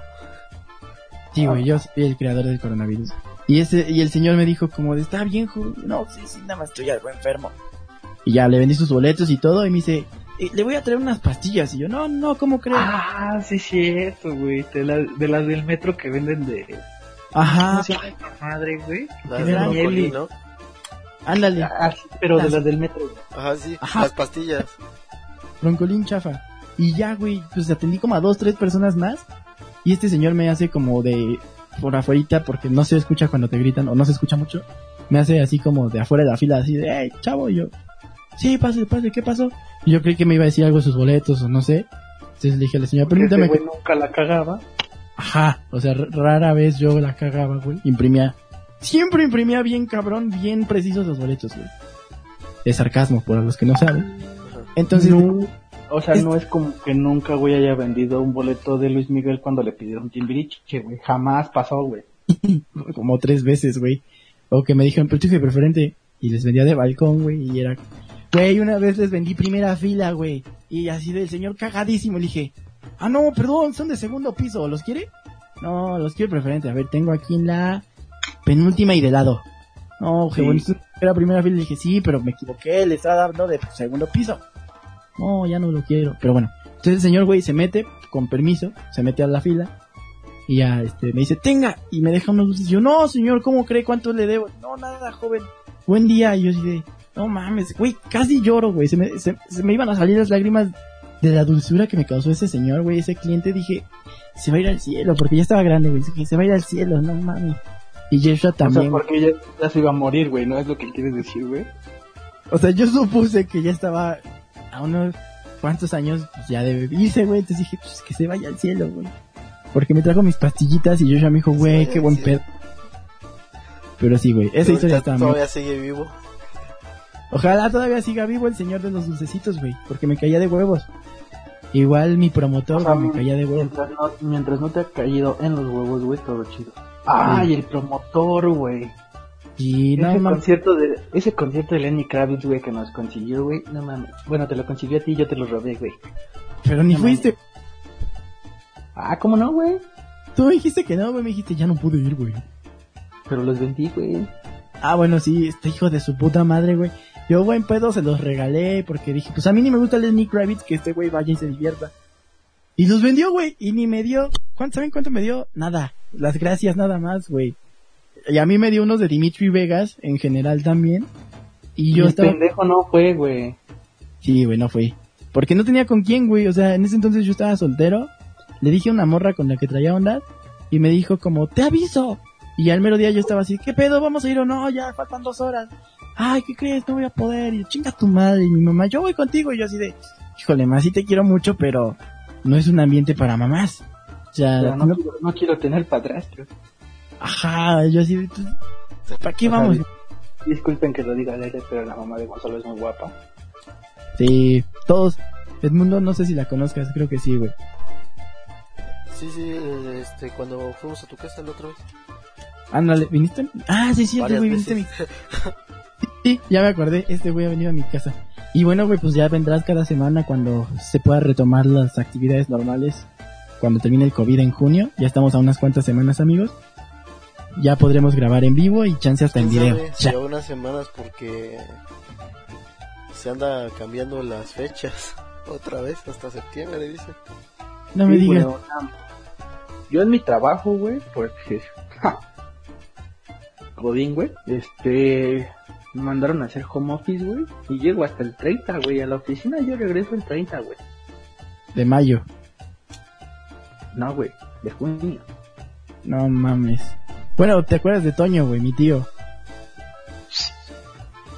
sí, güey, yo soy el creador del coronavirus. Y ese, y el señor me dijo como de, está bien, joven. No, sí, sí, nada más estoy algo enfermo. Y ya le vendí sus boletos y todo. Y me dice, "Eh, le voy a traer unas pastillas. Y yo, no, no, ¿cómo crees? Ah, sí, cierto, güey. De, la- de las del metro que venden de. Ajá, ¿Cómo se llama esta madre, güey? Que de brócoli, Eli. ¿no? ándale. Ah, sí, pero de Las- del metro. güey. Ajá, sí. Ajá. Las pastillas. Broncolín chafa. Y ya, güey, pues atendí como a dos, tres personas más. Y este señor me hace como de por afuerita, porque no se escucha cuando te gritan, o no se escucha mucho. Me hace así como de afuera de la fila, así de, hey, chavo, y yo. Sí, pase, pase, ¿qué pasó? Y yo creí que me iba a decir algo de sus boletos, o no sé. Entonces le dije a la señora, Porque permítame ese que... güey nunca la cagaba. Ajá, o sea, rara vez yo la cagaba, güey. Imprimía, siempre imprimía bien cabrón, bien precisos los boletos, güey. Es sarcasmo, por los que no saben. Entonces, No, o sea, es- no es como que nunca, güey, haya vendido un boleto de Luis Miguel cuando le pidieron Timbiriche, güey. Jamás pasó, güey. como tres veces, güey. O que me dijeron, pero que preferente. Y les vendía de balcón, güey. Y era, güey, una vez les vendí primera fila, güey. Y así del señor cagadísimo. Le dije, ah, no, perdón, son de segundo piso. ¿Los quiere? No, los quiero preferente. A ver, tengo aquí en la penúltima y de lado. No, que Sí. bueno, era primera fila. Le dije, sí, pero me equivoqué. Le estaba dando de segundo piso. No, ya no lo quiero. Pero bueno. Entonces el señor, güey, se mete, con permiso, se mete a la fila. Y ya, este, me dice, tenga, y me deja unos dulces. Y yo, no, señor, ¿cómo cree? ¿Cuánto le debo? No, nada, joven. Buen día. Y yo de, no mames, güey, casi lloro, güey. Se me, se, se me iban a salir las lágrimas de la dulzura que me causó ese señor, güey, ese cliente. Dije, se va a ir al cielo, porque ya estaba grande, güey. Dije, se va a ir al cielo, no mames. Y Yeshua O sea, también. porque ya, ya se iba a morir, güey, ¿no es lo que quieres decir, güey? O sea, yo supuse que ya estaba a unos cuantos años, pues ya debe irse, güey. Entonces dije, pues que se vaya al cielo, güey. Porque me trajo mis pastillitas y yo ya me dijo, güey, qué buen cielo. pedo. Pero sí, güey, esa historia está muy... Todavía sigue vivo. Ojalá todavía siga vivo el señor de los dulcecitos, güey. Porque me caía de huevos. Igual mi promotor, O sea, güey, me caía de huevos. mientras no, mientras no te ha caído en los huevos, güey, todo chido. Ay, el promotor, güey. Y no ese mames. concierto de ese concierto de Lenny Kravitz, güey, que nos consiguió, güey. No mames. Bueno, te lo consiguió a ti y yo te lo robé, güey. Pero ni no fuiste. Ah, ¿cómo no, güey? Tú me dijiste que no, güey. Me dijiste, ya no pude ir, güey. Pero los vendí, güey. Ah, bueno, sí, este hijo de su puta madre, güey. Yo, buen pedo, se los regalé porque dije, pues a mí ni me gusta Lenny Kravitz, que este güey vaya y se divierta. Y los vendió, güey, y ni me dio, ¿cuánto, ¿saben cuánto me dio? Nada. Las gracias nada más, güey. Y a mí me dio unos de Dimitri Vegas, en general también. Y yo estaba... pendejo no fue, güey. Sí, güey, no fui. Porque no tenía con quién, güey. O sea, en ese entonces yo estaba soltero. Le dije a una morra con la que traía onda. Y me dijo como, te aviso. Y al mero día yo estaba así, ¿qué pedo? ¿Vamos a ir o no? Ya faltan dos horas. Ay, ¿qué crees? No voy a poder. Y yo, chinga tu madre. Y mi mamá, yo voy contigo. Y yo así de, híjole, más sí te quiero mucho, pero no es un ambiente para mamás. O sea, no, no- quiero, no quiero tener padrastro. ajá, yo así de, "Pues, ¿para qué O sea, vamos? Disculpen que lo diga al aire, pero la mamá de Gonzalo es muy guapa. Sí, todos. Edmundo, no sé si la conozcas, creo que sí, güey. Sí, sí, este, cuando fuimos a tu casa la otra vez. Ándale, ¿viniste? Ah, sí, sí, güey, viniste a mi. Sí, ya me acordé, este güey ha venido a mi casa. Y bueno, güey, pues ya vendrás cada semana cuando se pueda retomar las actividades normales. Cuando termine el COVID en junio, ya estamos a unas cuantas semanas, amigos. Ya podremos grabar en vivo y chance hasta en ¿Quién video. sabe? Ya. Unas semanas porque se anda cambiando las fechas. Otra vez, hasta septiembre, dice. No me Sí, digas. yo en mi trabajo, güey, pues, ja, Godín, güey, este, me mandaron a hacer home office, güey, y llego hasta el 30, güey, a la oficina yo regreso el 30, güey. De mayo. No, güey, de junio. No mames. Bueno, ¿te acuerdas de Toño, güey, mi tío?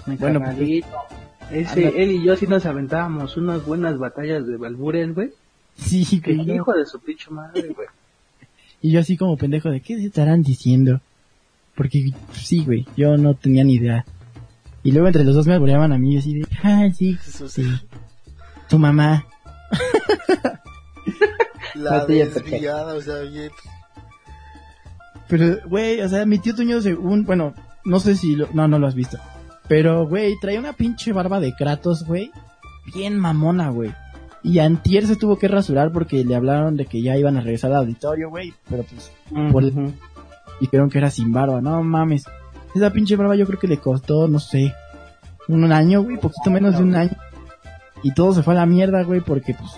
Mi Bueno, pues. Ese, anda- él y yo sí nos aventábamos unas buenas batallas de balbures, güey. Sí, güey. hijo de su pinche madre, güey. Y yo así como pendejo de qué se estarán diciendo. Porque sí, güey, yo no tenía ni idea. Y luego entre los dos me alboreaban a mí y así de, ah, sí, Eso sí. sí. Tu mamá. La No, desviada, o sea, bien. Pero, güey, o sea, mi tío Toño según, bueno, no sé si lo, no, no lo has visto. Pero, güey, traía una pinche barba de Kratos, güey. Bien mamona, güey. Y antier se tuvo que rasurar porque le hablaron de que ya iban a regresar al auditorio, güey. Pero pues, Por- Ujú. dijeron que era sin barba. No mames. Esa pinche barba yo creo que le costó, no sé, un año, güey, poquito menos de un año. Y todo se fue a la mierda, güey, porque pues,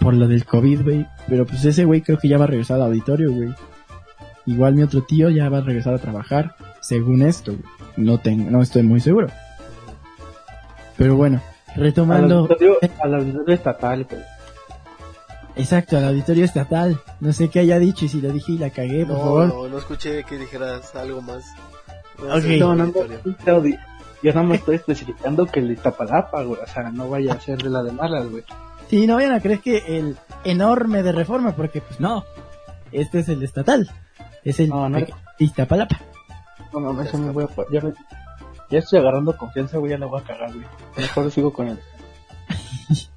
por lo del COVID, güey. Pero pues ese güey creo que ya va a regresar al auditorio, güey. Igual mi otro tío ya va a regresar a trabajar, según esto, güey. No tengo, no estoy muy seguro. Pero bueno, Al retomando, auditorio, al auditorio estatal, güey. exacto, al auditorio estatal. No sé qué haya dicho y si lo dije y la cagué, por No, favor. no, no escuché que dijeras algo más. Voy a Ok. hacer No, no, no, Yo no me estoy especificando que el Iztapalapa, güey. O sea, no vaya a ser de la de malas, güey. Sí, no vayan a creer que el enorme de reforma, porque pues no, este es el estatal, es el No, no. Iztapalapa. No mames, eso me voy a... Ya, me- ya estoy agarrando confianza, güey. Ya la voy a cagar, güey. Mejor sigo con él.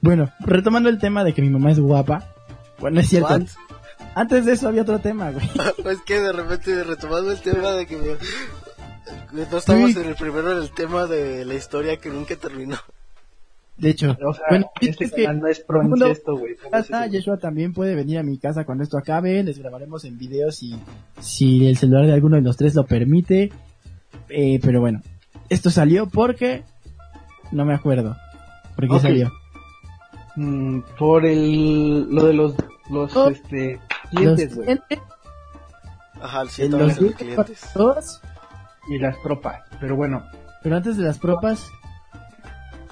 Bueno, retomando el tema de que mi mamá es guapa, bueno, es cierto, What? Antes de eso había otro tema, güey. Es que de repente retomando el tema de que me- no estamos Sí. en el primero en el tema de la historia que nunca terminó. De hecho, O sea, bueno, este es que canal no es pro mundo- incesto, güey. Yeshua también puede venir a mi casa cuando esto acabe, les grabaremos en video si, si el celular de alguno de los tres lo permite, eh, pero bueno, esto salió porque, no me acuerdo, por qué salió. Mm, por el... Lo de los... Los, Oh. este... Clientes, güey. clientes, Ajá, el los 100 dólares a los clientes todos, Y las tropas. Pero bueno. pero antes de las propas,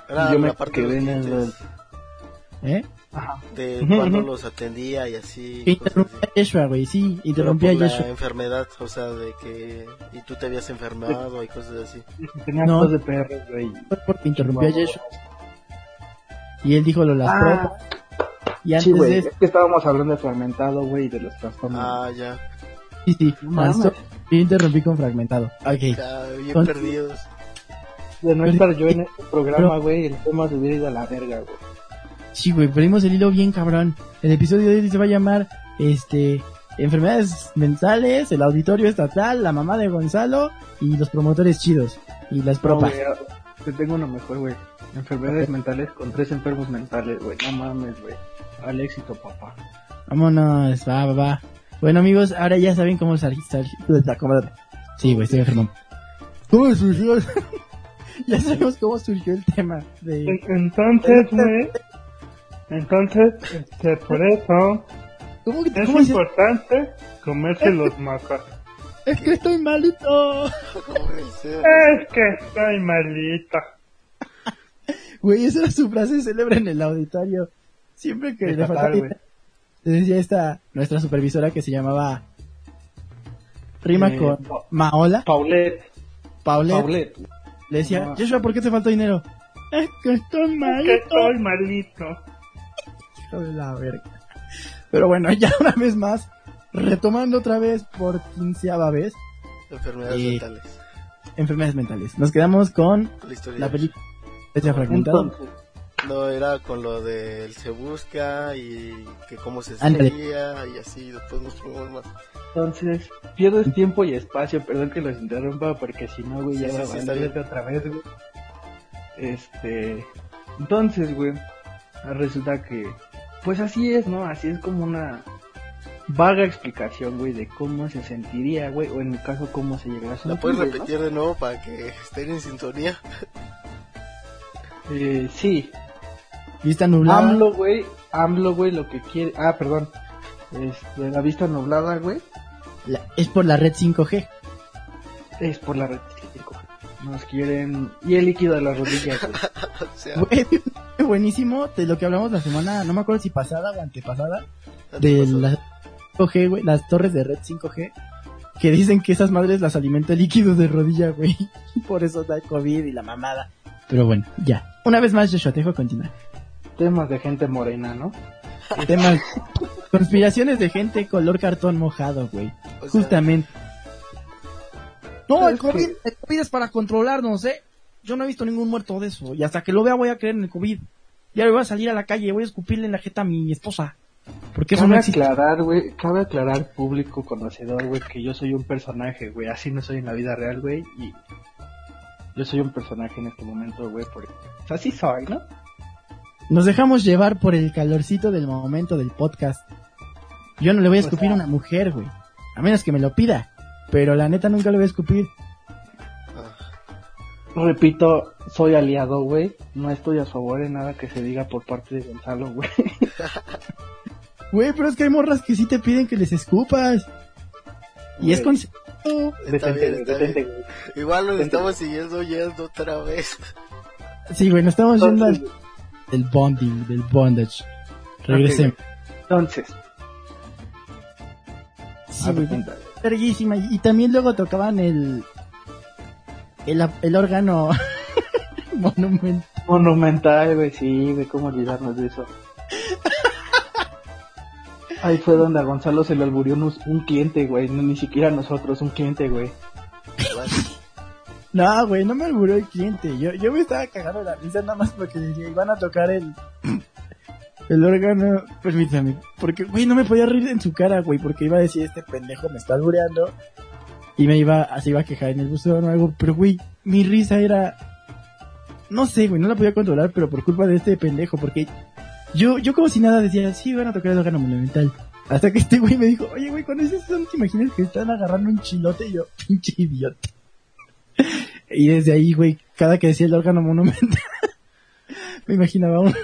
Era yo me parte quedé de los ¿eh? Ajá. de cuando los atendía y así. Que cosas interrumpí así. a Yeshua, güey, sí, Pero interrumpí a la Yeshua. enfermedad, o sea, de que y tú te habías enfermado y cosas así. Tenía No. dos de perros, güey. Porque interrumpió a Yeshua. Y él dijo lo de las Ah. propas. Y antes Sí, güey. de Es que estábamos hablando de fragmentado, güey, y de los trastornos. Ah, ya. sí, sí, No pasó. Yo interrumpí con fragmentado. Ok. Ya, bien Con- perdidos. De no estar yo en este programa, güey, el tema se hubiera ido a la verga, güey. Sí, güey, perdimos el hilo bien cabrón. El episodio de hoy se va a llamar, este, enfermedades mentales, el auditorio estatal, la mamá de Gonzalo y los promotores chidos. Y las No, propas. ah, te tengo uno mejor, güey. Enfermedades mentales con tres enfermos mentales, güey. No mames, güey. Al éxito, papá. Vámonos, va, va, va. Bueno, amigos, ahora ya saben cómo salir. Sí, güey, estoy enfermo. ¿Cómo surgió? ya sabemos cómo surgió el tema de... Entonces, güey. Entonces, este, por eso ¿Cómo, que- es cómo se- importante comerse los macas. Es que estoy malito. Es que estoy malita. Güey, esa era su frase célebre en el auditorio. Siempre que le faltaba... decía esta, nuestra supervisora que se llamaba... Rima Eh, con Pa- Maola, Paulette. Paulette. Paulette. Le decía, No. Joshua, ¿por qué te faltó dinero? Es que estoy malito. malito. Hijo de la verga. Pero bueno, ya una vez más, retomando otra vez por quinceava vez, Enfermedades Y- mentales. enfermedades mentales. Nos quedamos con la película Fecha Fragmentada. No, era con lo del se busca y que cómo se seguía y así, después nos fuimos más. entonces, pierdes tiempo y espacio, perdón que los interrumpa porque si no, güey, ya Sí, va sí, a está otra vez, güey. Este, entonces, güey, resulta que, pues así es, ¿no? Así es como una vaga explicación, güey, de cómo se sentiría, güey, o en mi caso, cómo se llegaría a sentir. ¿La puedes repetir de nuevo para que estén en sintonía? Eh, sí, Vista nublada. AMLO, güey, AMLO, güey, lo que quiere, ah, perdón, este, la vista nublada, güey, La- es por la red 5G. es por la red cinco. Nos quieren, y el líquido de las rodillas, güey. o sea, Güey, buenísimo de lo que hablamos la semana, no me acuerdo si pasada o antepasada, ¿qué de las 5G, güey, las torres de red 5G, que dicen que esas madres las alimenta el líquido de rodilla, güey. Por eso da COVID y la mamada. Pero bueno, ya. Una vez más, Joshua, te dejo continuar. Temas de gente morena, ¿no? Temas, conspiraciones de gente color cartón mojado, güey. O sea, Justamente. No, el COVID, que- el COVID es para controlarnos, ¿eh? Yo no he visto ningún muerto de eso. Y hasta que lo vea voy a creer en el COVID. Ya le voy a salir a la calle y voy a escupirle en la jeta a mi esposa. Porque eso no Cabe existe. aclarar, güey, cabe aclarar público conocedor, güey, que yo soy un personaje, güey, así no soy en la vida real, güey, y yo soy un personaje en este momento, güey, porque o sea, así soy, ¿no? Nos dejamos llevar por el calorcito del momento del podcast. Yo no le voy a escupir a una mujer, güey. A menos que me lo pida. Pero la neta nunca le voy a escupir. Repito, soy aliado, güey, no estoy a favor de nada que se diga por parte de Gonzalo, güey. Güey, pero es que hay morras que sí te piden que les escupas. Y es con... Está bien, está bien. Igual nos estamos siguiendo yendo otra vez. Sí, güey, nos estamos yendo al, del bonding, del bondage. Regresemos. entonces, Sí, verguísima. Y, y también luego tocaban el... El, el órgano monumental. Monumental, güey, sí, güey, cómo olvidarnos de eso. Ahí fue donde a Gonzalo se le alburió un, un cliente, güey, no, ni siquiera a nosotros, un cliente, güey. No, güey, no me alburó el cliente. Yo, yo me estaba cagando la risa nada más porque decía, iban a tocar el... El órgano, permítame, porque, güey, no me podía reír en su cara, güey, porque iba a decir, este pendejo me está albureando, y me iba, se iba a quejar en el buzón o algo, pero, güey, mi risa era, no sé, güey, no la podía controlar, pero por culpa de este pendejo, porque yo, yo como si nada decía, sí, van a tocar el órgano monumental, hasta que este güey me dijo, oye, güey, con eso no te imaginas que están agarrando un chilote, y yo, pinche idiota. Y desde ahí, güey, cada que decía el órgano monumental, me imaginaba un,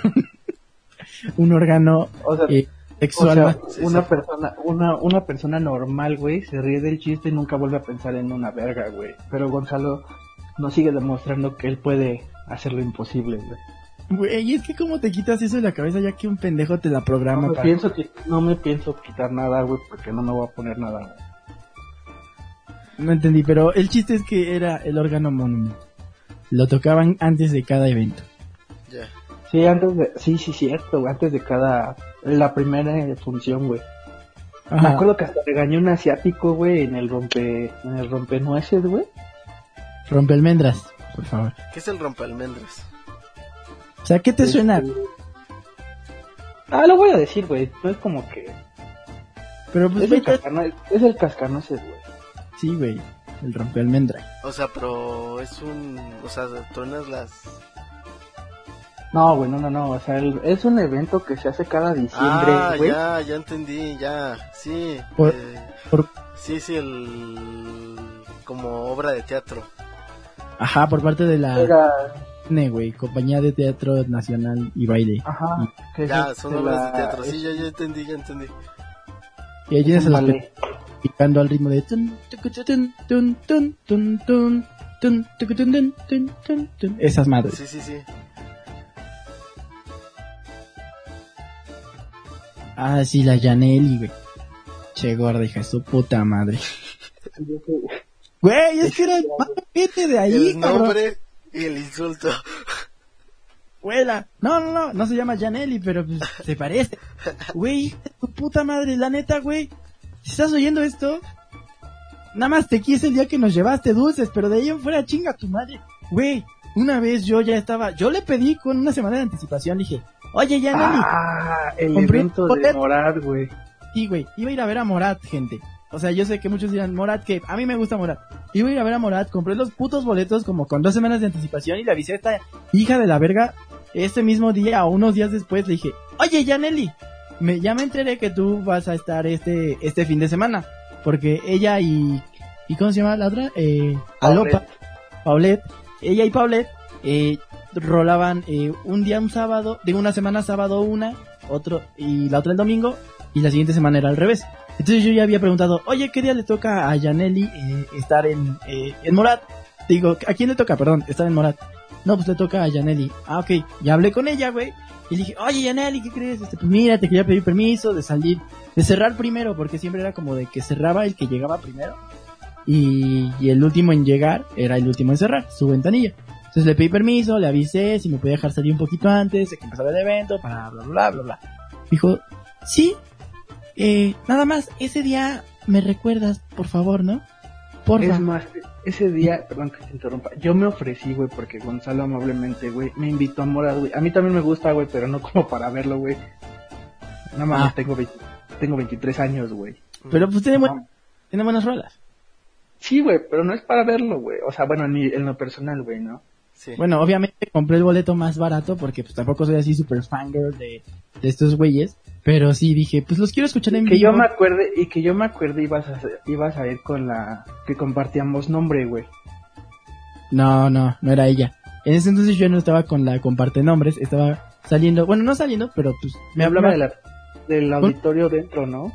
un órgano O sea, eh, o sexual sea, una persona, una, una persona normal, güey, se ríe del chiste y nunca vuelve a pensar en una verga, güey. Pero Gonzalo nos sigue demostrando que él puede hacer lo imposible, güey. Güey, y es que cómo te quitas eso de la cabeza ya que un pendejo te la No programa me para... pienso que, no me pienso quitar nada, güey, porque no me voy a poner nada, güey. No entendí, pero el chiste es que era el órgano monumental. Lo tocaban antes de cada evento. Ya. Sí, antes de, sí, sí, cierto, güey, antes de cada, la primera función, güey. Me acuerdo que hasta regañé un asiático, güey, en el rompe, en el rompenueces, güey. Rompe almendras, por favor. ¿Qué es el rompalmendras? O sea, ¿qué te Este- suena? Ah, lo voy a decir, güey, no es como que, Pero pues, es el cascarnueces, es el cascarnueces, güey. Sí, güey, el rompe almendra. O sea, pero es un... O sea, truenas las... No, güey, no, no, no, o sea, el- es un evento que se hace cada diciembre, Ah, güey. ya, ya entendí, ya. Sí. Por- eh, por- Sí, sí, el... Como obra de teatro. Ajá, por parte de la Era, CNE, güey, Compañía de Teatro Nacional y Baile. ajá, que Ya, es son obras la- de teatro. Sí, es- ya, ya entendí, ya entendí. Y ahí tienes un a los ballet. Picando al ritmo de. Esas madres. Sí, sí, sí. Ah, sí, la Janelli, güey. Che gorda, hija su puta madre. Güey, es que era el paquete de ahí, el nombre y el insulto. Güey, la- No, no, no, no se llama Janelli, pero pues, se parece. Güey, tu puta madre, la neta, güey. Si estás oyendo esto, nada más te quise el día que nos llevaste dulces, pero de ahí en fuera chinga tu madre. Güey, una vez yo ya estaba, yo le pedí con una semana de anticipación, dije, oye, ya Nelly, Ah, el evento de. Morad, güey. Sí, güey, iba a ir a ver a Morat, gente. O sea, yo sé que muchos dirán, Morat, que a mí me gusta Morat. Iba a ir a ver a Morat, compré los putos boletos como con dos semanas de anticipación y le avisé a esta hija de la verga ese mismo día o unos días después. Le dije, oye, Yaneli, me, ya me enteré que tú vas a estar este, este fin de semana. Porque ella y, ¿y cómo se llama la otra? Eh, Alopa, Paulette, ella y Paulette, eh, rolaban eh, un día un sábado, de una semana sábado una, otro, y la otra el domingo, y la siguiente semana era al revés. Entonces yo ya había preguntado, oye, ¿qué día le toca a Yaneli eh, estar en, eh, en Morat? Digo, ¿a quién le toca? Perdón, estar en Morat. No, pues le toca a Yaneli. Ah, ok. Ya hablé con ella, güey. Y le dije, oye, Yaneli, ¿qué crees? Este, pues mira, te quería pedir permiso de salir, de cerrar primero, porque siempre era como de que cerraba el que llegaba primero. Y, y el último en llegar era el último en cerrar, su ventanilla. Entonces le pedí permiso, le avisé si me podía dejar salir un poquito antes de que empezara el evento, para bla, bla, bla, bla. Dijo, sí, eh, nada más, ese día me recuerdas, por favor, ¿no? Porfa. Es más, ese día, perdón que te interrumpa, yo me ofrecí, güey, porque Gonzalo amablemente, güey, me invitó a Morad, güey. A mí también me gusta, güey, pero no como para verlo, güey. Nada más Ah. tengo, 20 tengo 23 años, güey. Pero pues tiene, buen- tiene buenas rolas. Sí, güey, pero no es para verlo, güey. O sea, bueno, en, mi- en lo personal, güey, ¿no? Sí. Bueno, obviamente compré el boleto más barato porque pues tampoco soy así super fangirl de, de estos güeyes. Pero sí dije, pues los quiero escuchar en Que vivo. yo me acuerde, y que yo me acuerde ibas a, ibas a ir con la que compartíamos nombre, güey. No, no, no era ella. En ese entonces yo no estaba con la comparte nombres, estaba saliendo, bueno, no saliendo, pero pues Me hablaba de la, del auditorio dentro, ¿no?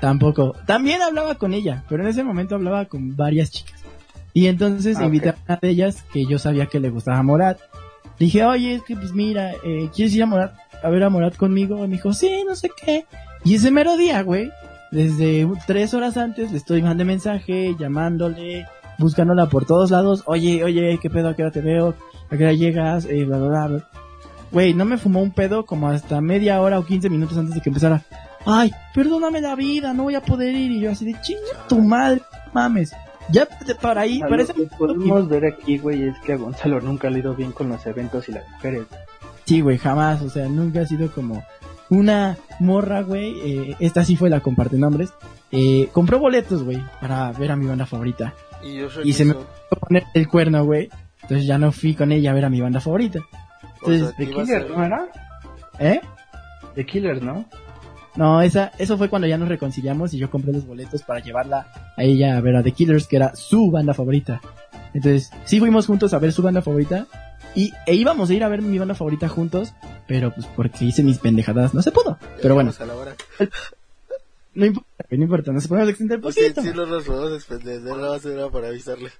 Tampoco. También hablaba con ella, pero en ese momento hablaba con varias chicas. Y entonces Ah, invité a una de ellas que yo sabía que le gustaba Morat. Dije, oye, es que pues mira, eh, ¿quieres ir a Morat, a ver a Morat conmigo? Y me dijo, sí, no sé qué. Y ese mero día, güey, desde tres horas antes le estoy mandando mensaje, llamándole, buscándola por todos lados. Oye, oye, ¿qué pedo? ¿A qué hora te veo? ¿A qué hora llegas? Eh, bla, bla, bla. Güey, no me fumó un pedo como hasta media hora o 15 minutos antes de que empezara. Ay, perdóname la vida, no voy a poder ir. Y yo así de chinga tu madre, mames. Ya para ahí, A para lo que podemos ver aquí, güey, es que a Gonzalo nunca le ha ido bien con los eventos y las mujeres. Sí, güey, jamás. O sea, nunca ha sido como una morra, güey. Eh, esta sí fue la comparte nombres. Eh, compró boletos, güey, para ver a mi banda favorita. Y yo y se me- poner el cuerno, güey. Entonces ya no fui con ella a ver a mi banda favorita. O sea, Entonces, ser- ¿no era? ¿Eh? De Killers, ¿no? No, esa, eso fue cuando ya nos reconciliamos y yo compré los boletos para llevarla a ella a ver a The Killers, que era su banda favorita. Entonces, sí fuimos juntos a ver su banda favorita y e íbamos a ir a ver mi banda favorita juntos, pero pues porque hice mis pendejadas no se pudo. Pero bueno, a la hora. no importa, no importa, nos podemos extender poquito. sí, sí, no nos podemos. Nada más era para avisarle.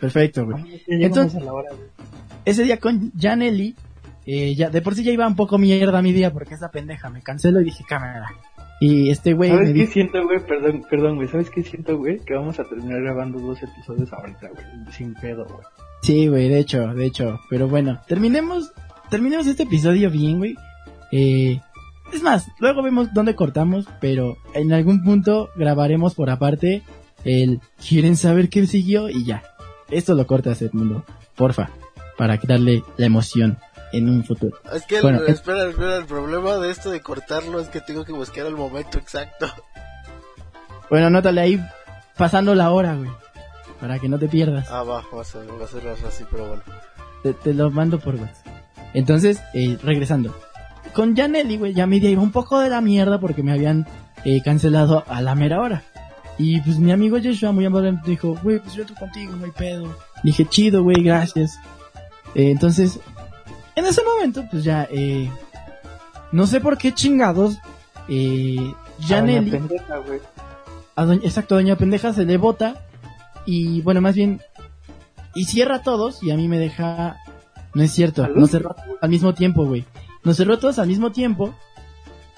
Perfecto, güey. Entonces, Entonces- a la hora, güey. Ese día con Janelli, eh, ya, de por sí ya iba un poco mierda mi día porque esa pendeja me canceló y dije cámara. Y este güey ¿Sabes me qué dijo, siento, güey? Perdón, perdón, güey. ¿Sabes qué siento, güey? Que vamos a terminar grabando dos episodios ahorita, güey. Sin pedo, güey. Sí, güey, de hecho, de hecho. Pero bueno, terminemos, terminemos este episodio bien, güey. Eh, es más, luego vemos dónde cortamos, pero en algún punto grabaremos por aparte el ¿Quieren saber qué siguió? Y ya. Esto lo cortas, Edmundo. Porfa. Para darle la emoción en un futuro. Es que, el- Bueno, es- espera, espera, el problema de esto de cortarlo es que tengo que buscar el momento exacto. Bueno, anótale ahí pasando la hora, güey. Para que no te pierdas. Ah, va, va a ser, va a ser así, pero bueno. Te, te lo mando por WhatsApp. Entonces, eh, regresando. Con Janelli, güey, ya mi día iba un poco de la mierda porque me habían eh, cancelado a la mera hora. Y pues mi amigo Joshua muy amablemente dijo, güey, pues yo estoy contigo, no hay pedo. Dije, chido, güey, gracias. Eh, entonces, en ese momento, pues ya, eh, no sé por qué chingados, eh, Janelli, Doña pendeja, güey. a doña- exacto, doña pendeja se le bota y bueno, más bien, y cierra a todos y a mí me deja, no es cierto, ¿Al nos cerró al mismo tiempo, güey. Nos cerró todos al mismo tiempo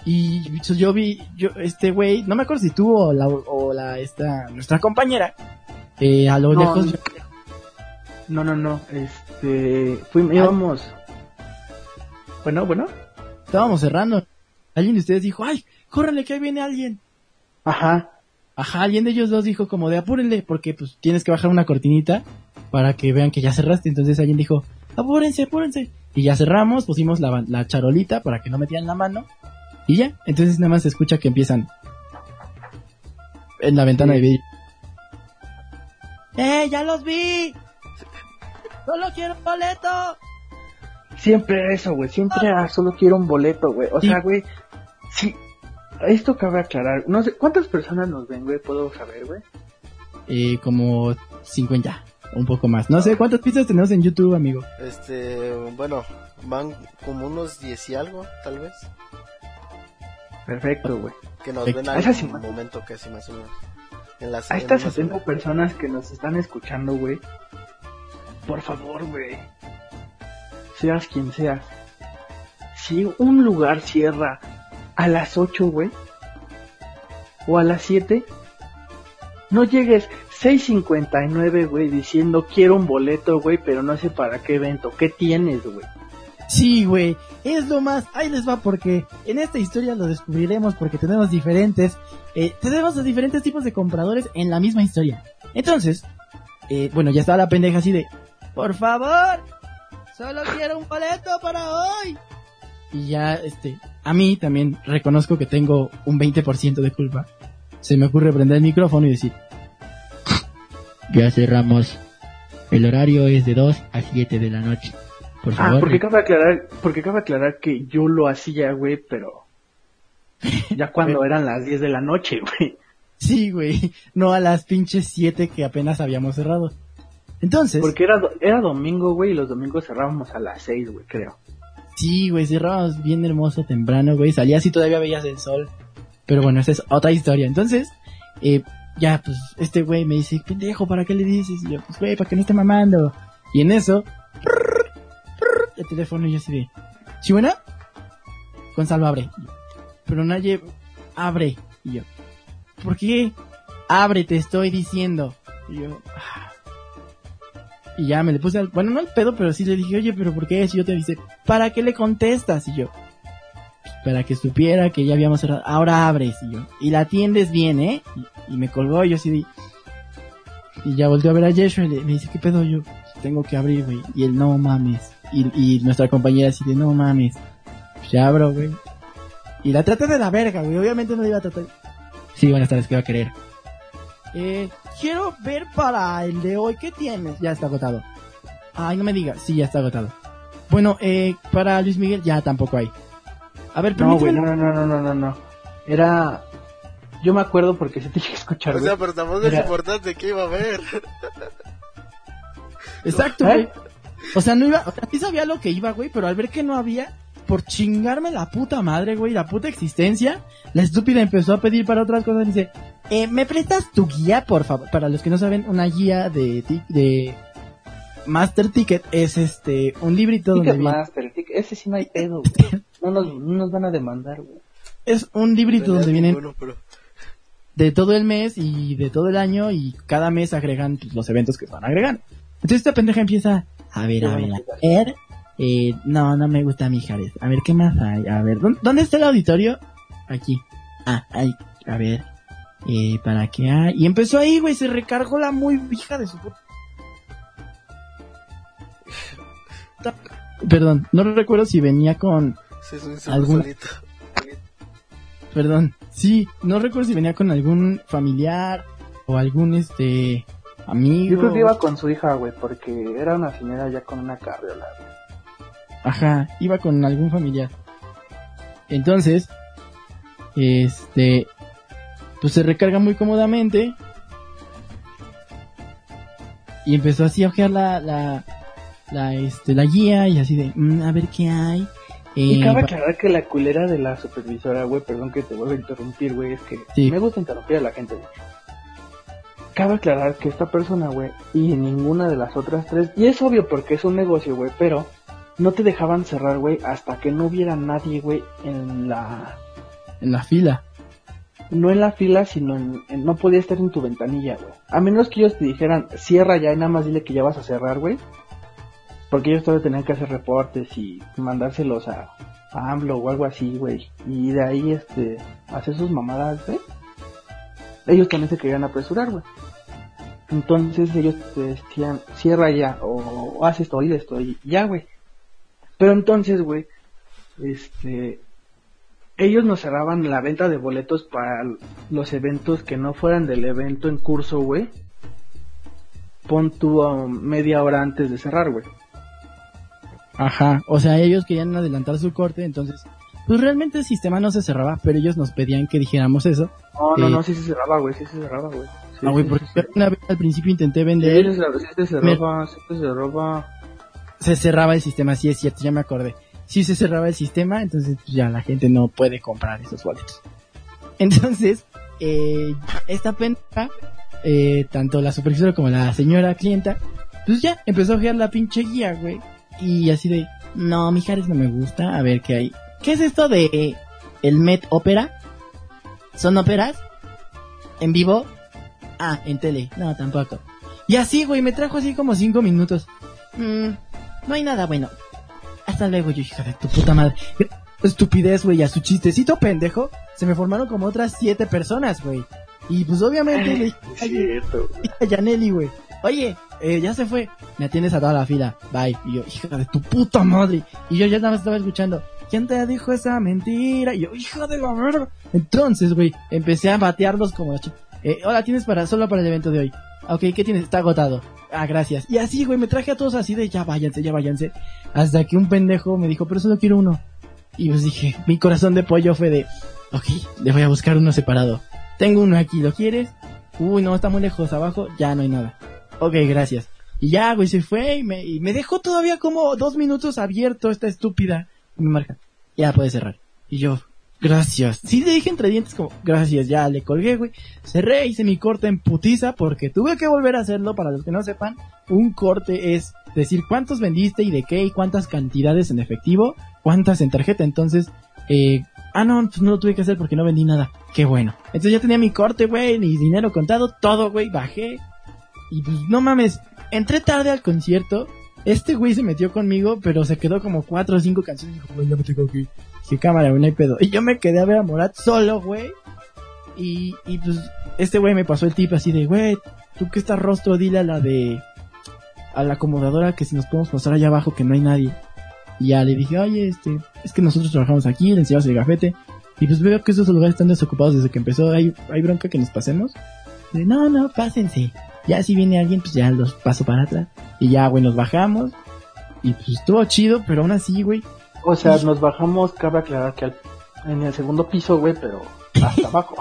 y pues, yo vi, yo, este güey, no me acuerdo si tú o la, o la, esta, nuestra compañera, eh, a lo No, lejos, No, no, no. Este. Fuimos, íbamos. Bueno, bueno. estábamos cerrando. Alguien de ustedes dijo, ay, córrele que ahí viene alguien. Ajá. Ajá, alguien de ellos dos dijo como de apúrenle, porque pues tienes que bajar una cortinita para que vean que ya cerraste. Entonces alguien dijo, apúrense, apúrense. Y ya cerramos, pusimos la, la charolita para que no metieran la mano. Y ya, entonces nada más se escucha que empiezan en la ventana de vidrio. ¡Eh, ya los vi! ¡Solo quiero un boleto! Siempre eso, güey. Siempre era solo quiero un boleto, güey. O Sí. sea, güey. Sí. Esto cabe aclarar. No sé, ¿cuántas personas nos ven, güey? ¿Puedo saber, güey? Eh, como 50, un poco más. No sé cuántas pistas tenemos en YouTube, amigo. Este, bueno, van como unos 10 y algo, tal vez. Perfecto, güey. Que nos Perfecto. ven al momento casi más o menos. En las, A estas más o 70 menos. personas que nos están escuchando, güey. Por favor, güey. Seas quien seas. Si un lugar cierra a las 8, güey. O a las 7. No llegues 6.59, güey, diciendo quiero un boleto, güey, pero no sé para qué evento. ¿Qué tienes, güey? Sí, güey, es lo más. Ahí les va porque en esta historia lo descubriremos porque tenemos diferentes, eh, tenemos diferentes tipos de compradores en la misma historia. Entonces, eh, bueno, ya estaba la pendeja así de, por favor, solo quiero un boleto para hoy. Y ya, este, a mí también reconozco que tengo un 20% de culpa. Se me ocurre prender el micrófono y decir, ya cerramos. El horario es de 2 a 7 de la noche. Por Ah, favor, porque cabe aclarar, porque cabe aclarar que yo lo hacía, güey, pero ya cuando eran las 10 de la noche, güey. Sí, güey. No a las pinches 7 que apenas habíamos cerrado. Entonces, Porque era, do- era domingo, güey, y los domingos cerrábamos a las 6, güey, creo. Sí, güey, cerrábamos bien hermoso temprano, güey. Salías y todavía veías el sol. Pero bueno, esa es otra historia. Entonces, eh, ya, pues, este güey me dice, pendejo, ¿para qué le dices? Y yo, pues, güey, para que no esté mamando. Y en eso, el teléfono y yo así de, ¿sí buena? Gonzalo abre. Pero nadie abre. Y yo, ¿por qué? Abre, te estoy diciendo. Y yo. Y ya me le puse al, bueno, no al pedo, pero sí le dije, oye, pero ¿por qué? Si yo te dice, ¿para qué le contestas? Y yo, para que supiera que ya habíamos cerrado, ahora abres, y yo, y la atiendes bien, ¿eh? Y, me colgó, y yo así y ya volteó a ver a Yeshua y le, me dice, ¿qué pedo? Yo, tengo que abrir, güey. Y él, no mames. Y, y nuestra compañera así de, no mames. Pues ya abro, güey. Y la traté de la verga, güey. Obviamente no la iba a tratar. Sí, buenas tardes, ¿qué va a querer? Eh, quiero ver para el de hoy, ¿qué tienes? Ya está agotado. Ay, no me digas. Sí, ya está agotado. Bueno, eh, para Luis Miguel ya tampoco hay. A ver, No, güey, no, no, no, no, no, no. Era... Yo me acuerdo porque se tenía que escuchar, O güey. sea, pero tampoco es Mira. importante que iba a ver. Exacto, ¿Eh? güey. O sea, no iba, o sea, sí sabía lo que iba, güey, pero al ver que no había, por chingarme la puta madre, güey, la puta existencia, la estúpida empezó a pedir para otras cosas y dice, eh, ¿me prestas tu guía, por favor? Para los que no saben, una guía de, de Master Ticket es este, un librito donde viene- Ticketmaster, tic- ese sí no hay pedo, güey. No nos, no nos van a demandar, güey. es un librito donde vienen pero- de todo el mes y de todo el año y cada mes agregan pues, los eventos que se van agregando. Entonces esta pendeja empieza, a ver, a ver, a ver, eh, no, no me gusta mi Jared. A ver, ¿qué más hay? A ver, ¿dó- ¿dónde está el auditorio? Aquí. Ah, ahí, a ver, eh, ¿para qué hay? Y empezó ahí, güey, se recargó la muy hija de su puta. Perdón, no recuerdo si venía con solito. Perdón, sí, no recuerdo si venía con algún familiar o algún este amigo. Yo creo que iba con su hija, güey, porque era una señora ya con una carriola. güey. Ajá, iba con algún familiar. Entonces, este, pues se recarga muy cómodamente. Y empezó así a ojear la, la, la, este, la guía y así de, "Mm, a ver qué hay. Y Eh, cabe aclarar que la culera de la supervisora, güey, perdón que te vuelva a interrumpir, güey, es que Sí. me gusta interrumpir a la gente, güey. Cabe aclarar que esta persona, güey, y ninguna de las otras tres, y es obvio porque es un negocio, güey, pero no te dejaban cerrar, güey, hasta que no hubiera nadie, güey, en la... en la fila. No en la fila, sino en, No podía estar en tu ventanilla, güey. A menos que ellos te dijeran, cierra ya y nada más dile que ya vas a cerrar, güey. Porque ellos todavía tenían que hacer reportes y mandárselos a, a AMLO o algo así, güey. Y de ahí, este, hacer sus mamadas, güey. ellos también se querían apresurar, güey. Entonces ellos te decían, cierra ya, o, haz esto, oí esto, y ya, güey. Pero entonces, güey, este, ellos nos cerraban la venta de boletos para los eventos que no fueran del evento en curso, güey. Pon tú a media hora antes de cerrar, güey. Ajá, o sea, ellos querían adelantar su corte, entonces, pues realmente el sistema no se cerraba, pero ellos nos pedían que dijéramos eso. No, no, Eh, no, sí se cerraba, güey, sí se cerraba, güey. Sí, Ah, güey, sí, porque sí, una vez al principio intenté vender, sí, se- sí se cerraba, sí se cerraba. se cerraba el sistema, sí es cierto, ya me acordé. Sí se cerraba el sistema, entonces pues, ya la gente no puede comprar esos boletos. Entonces, eh, esta pendeja, eh, tanto la supervisora como la señora clienta, pues ya empezó a ojear la pinche guía, güey. Y así de, no, Mijares no me gusta, a ver qué hay. ¿Qué es esto de el Met Ópera? ¿Son óperas? ¿En vivo? Ah, en tele. No, tampoco. Y así, güey, me trajo así como cinco minutos. Mm, no hay nada bueno. Hasta luego, yo, hija de tu puta madre. Estupidez, güey, a su chistecito pendejo. Se me formaron como otras siete personas, güey. Y pues obviamente le dije a Yaneli, güey. Oye, eh, ya se fue. Me atiendes a toda la fila. Bye. Y yo, hija de tu puta madre. Y yo ya nada más estaba escuchando. ¿Quién te dijo esa mentira? Y yo, hija de la verga. Entonces, güey, empecé a batearlos como eh, hola, tienes para, solo para el evento de hoy. Ok, ¿qué tienes? Está agotado. Ah, gracias. Y así, güey, me traje a todos así de ya váyanse, ya váyanse. Hasta que un pendejo me dijo, pero solo quiero uno. Y pues dije, mi corazón de pollo fue de, ok, le voy a buscar uno separado. Tengo uno aquí, ¿lo quieres? Uy, no, está muy lejos, abajo ya no hay nada. Ok, gracias. Y ya, güey, se fue y me, y me dejó todavía como dos minutos abierto esta estúpida. Y me marca, ya puede cerrar. Y yo, gracias. Sí, le dije entre dientes como, gracias, ya le colgué, güey. Cerré, hice mi corte en putiza porque tuve que volver a hacerlo. Para los que no sepan, un corte es decir cuántos vendiste y de qué y cuántas cantidades en efectivo, cuántas en tarjeta. Entonces, eh, ah, no, pues no lo tuve que hacer porque no vendí nada. Qué bueno. Entonces ya tenía mi corte, güey, mi dinero contado, todo, güey, bajé. Y pues no mames, entré tarde al concierto. Este güey se metió conmigo, pero se quedó como cuatro o cinco canciones y dijo, ya me tengo que ir. Dije, cámara, no hay pedo. Y yo me quedé a ver a Morat solo, güey. Y, y pues este güey me pasó el tip así de, güey, tú que estás rostro, dile a la de, a la acomodadora que si nos podemos pasar allá abajo que no hay nadie. Y ya le dije, oye, este, es que nosotros trabajamos aquí, le enseñamos el gafete. Y pues veo que esos lugares están desocupados desde que empezó. ¿Hay, hay bronca que nos pasemos? De, no, no, pásense. Ya si viene alguien, pues ya los paso para atrás. Y ya, güey, nos bajamos. Y pues estuvo chido, pero aún así, güey. O sea, nos bajamos, cabe aclarar que al- en el segundo piso, güey, pero hasta abajo.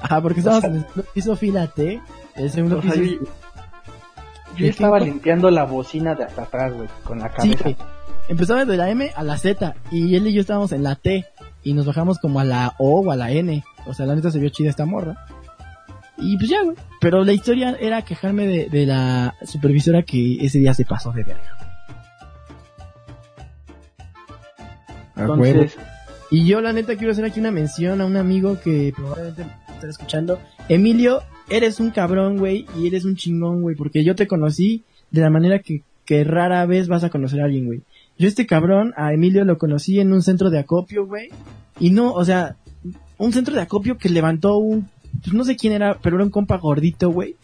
Ajá, porque estábamos en el segundo piso fila T. El segundo O sea, piso. yo, yo estaba limpiando la bocina de hasta atrás, güey, con la Sí, cabeza. güey. Empezamos de la M a la Z. Y él y yo estábamos en la T. Y nos bajamos como a la O o a la N. O sea, la neta se vio chida esta morra. Y pues ya, güey. Pero la historia era quejarme de, de la supervisora que ese día se pasó de verga. Entonces, Y yo la neta quiero hacer aquí una mención a un amigo que probablemente me estará escuchando. Emilio, eres un cabrón, güey, y eres un chingón, güey, porque yo te conocí de la manera que, rara vez vas a conocer a alguien, güey. Yo este cabrón, a Emilio lo conocí en un centro de acopio, güey. Y no, o sea, un centro de acopio que levantó un, pues no sé quién era, pero era un compa gordito, güey.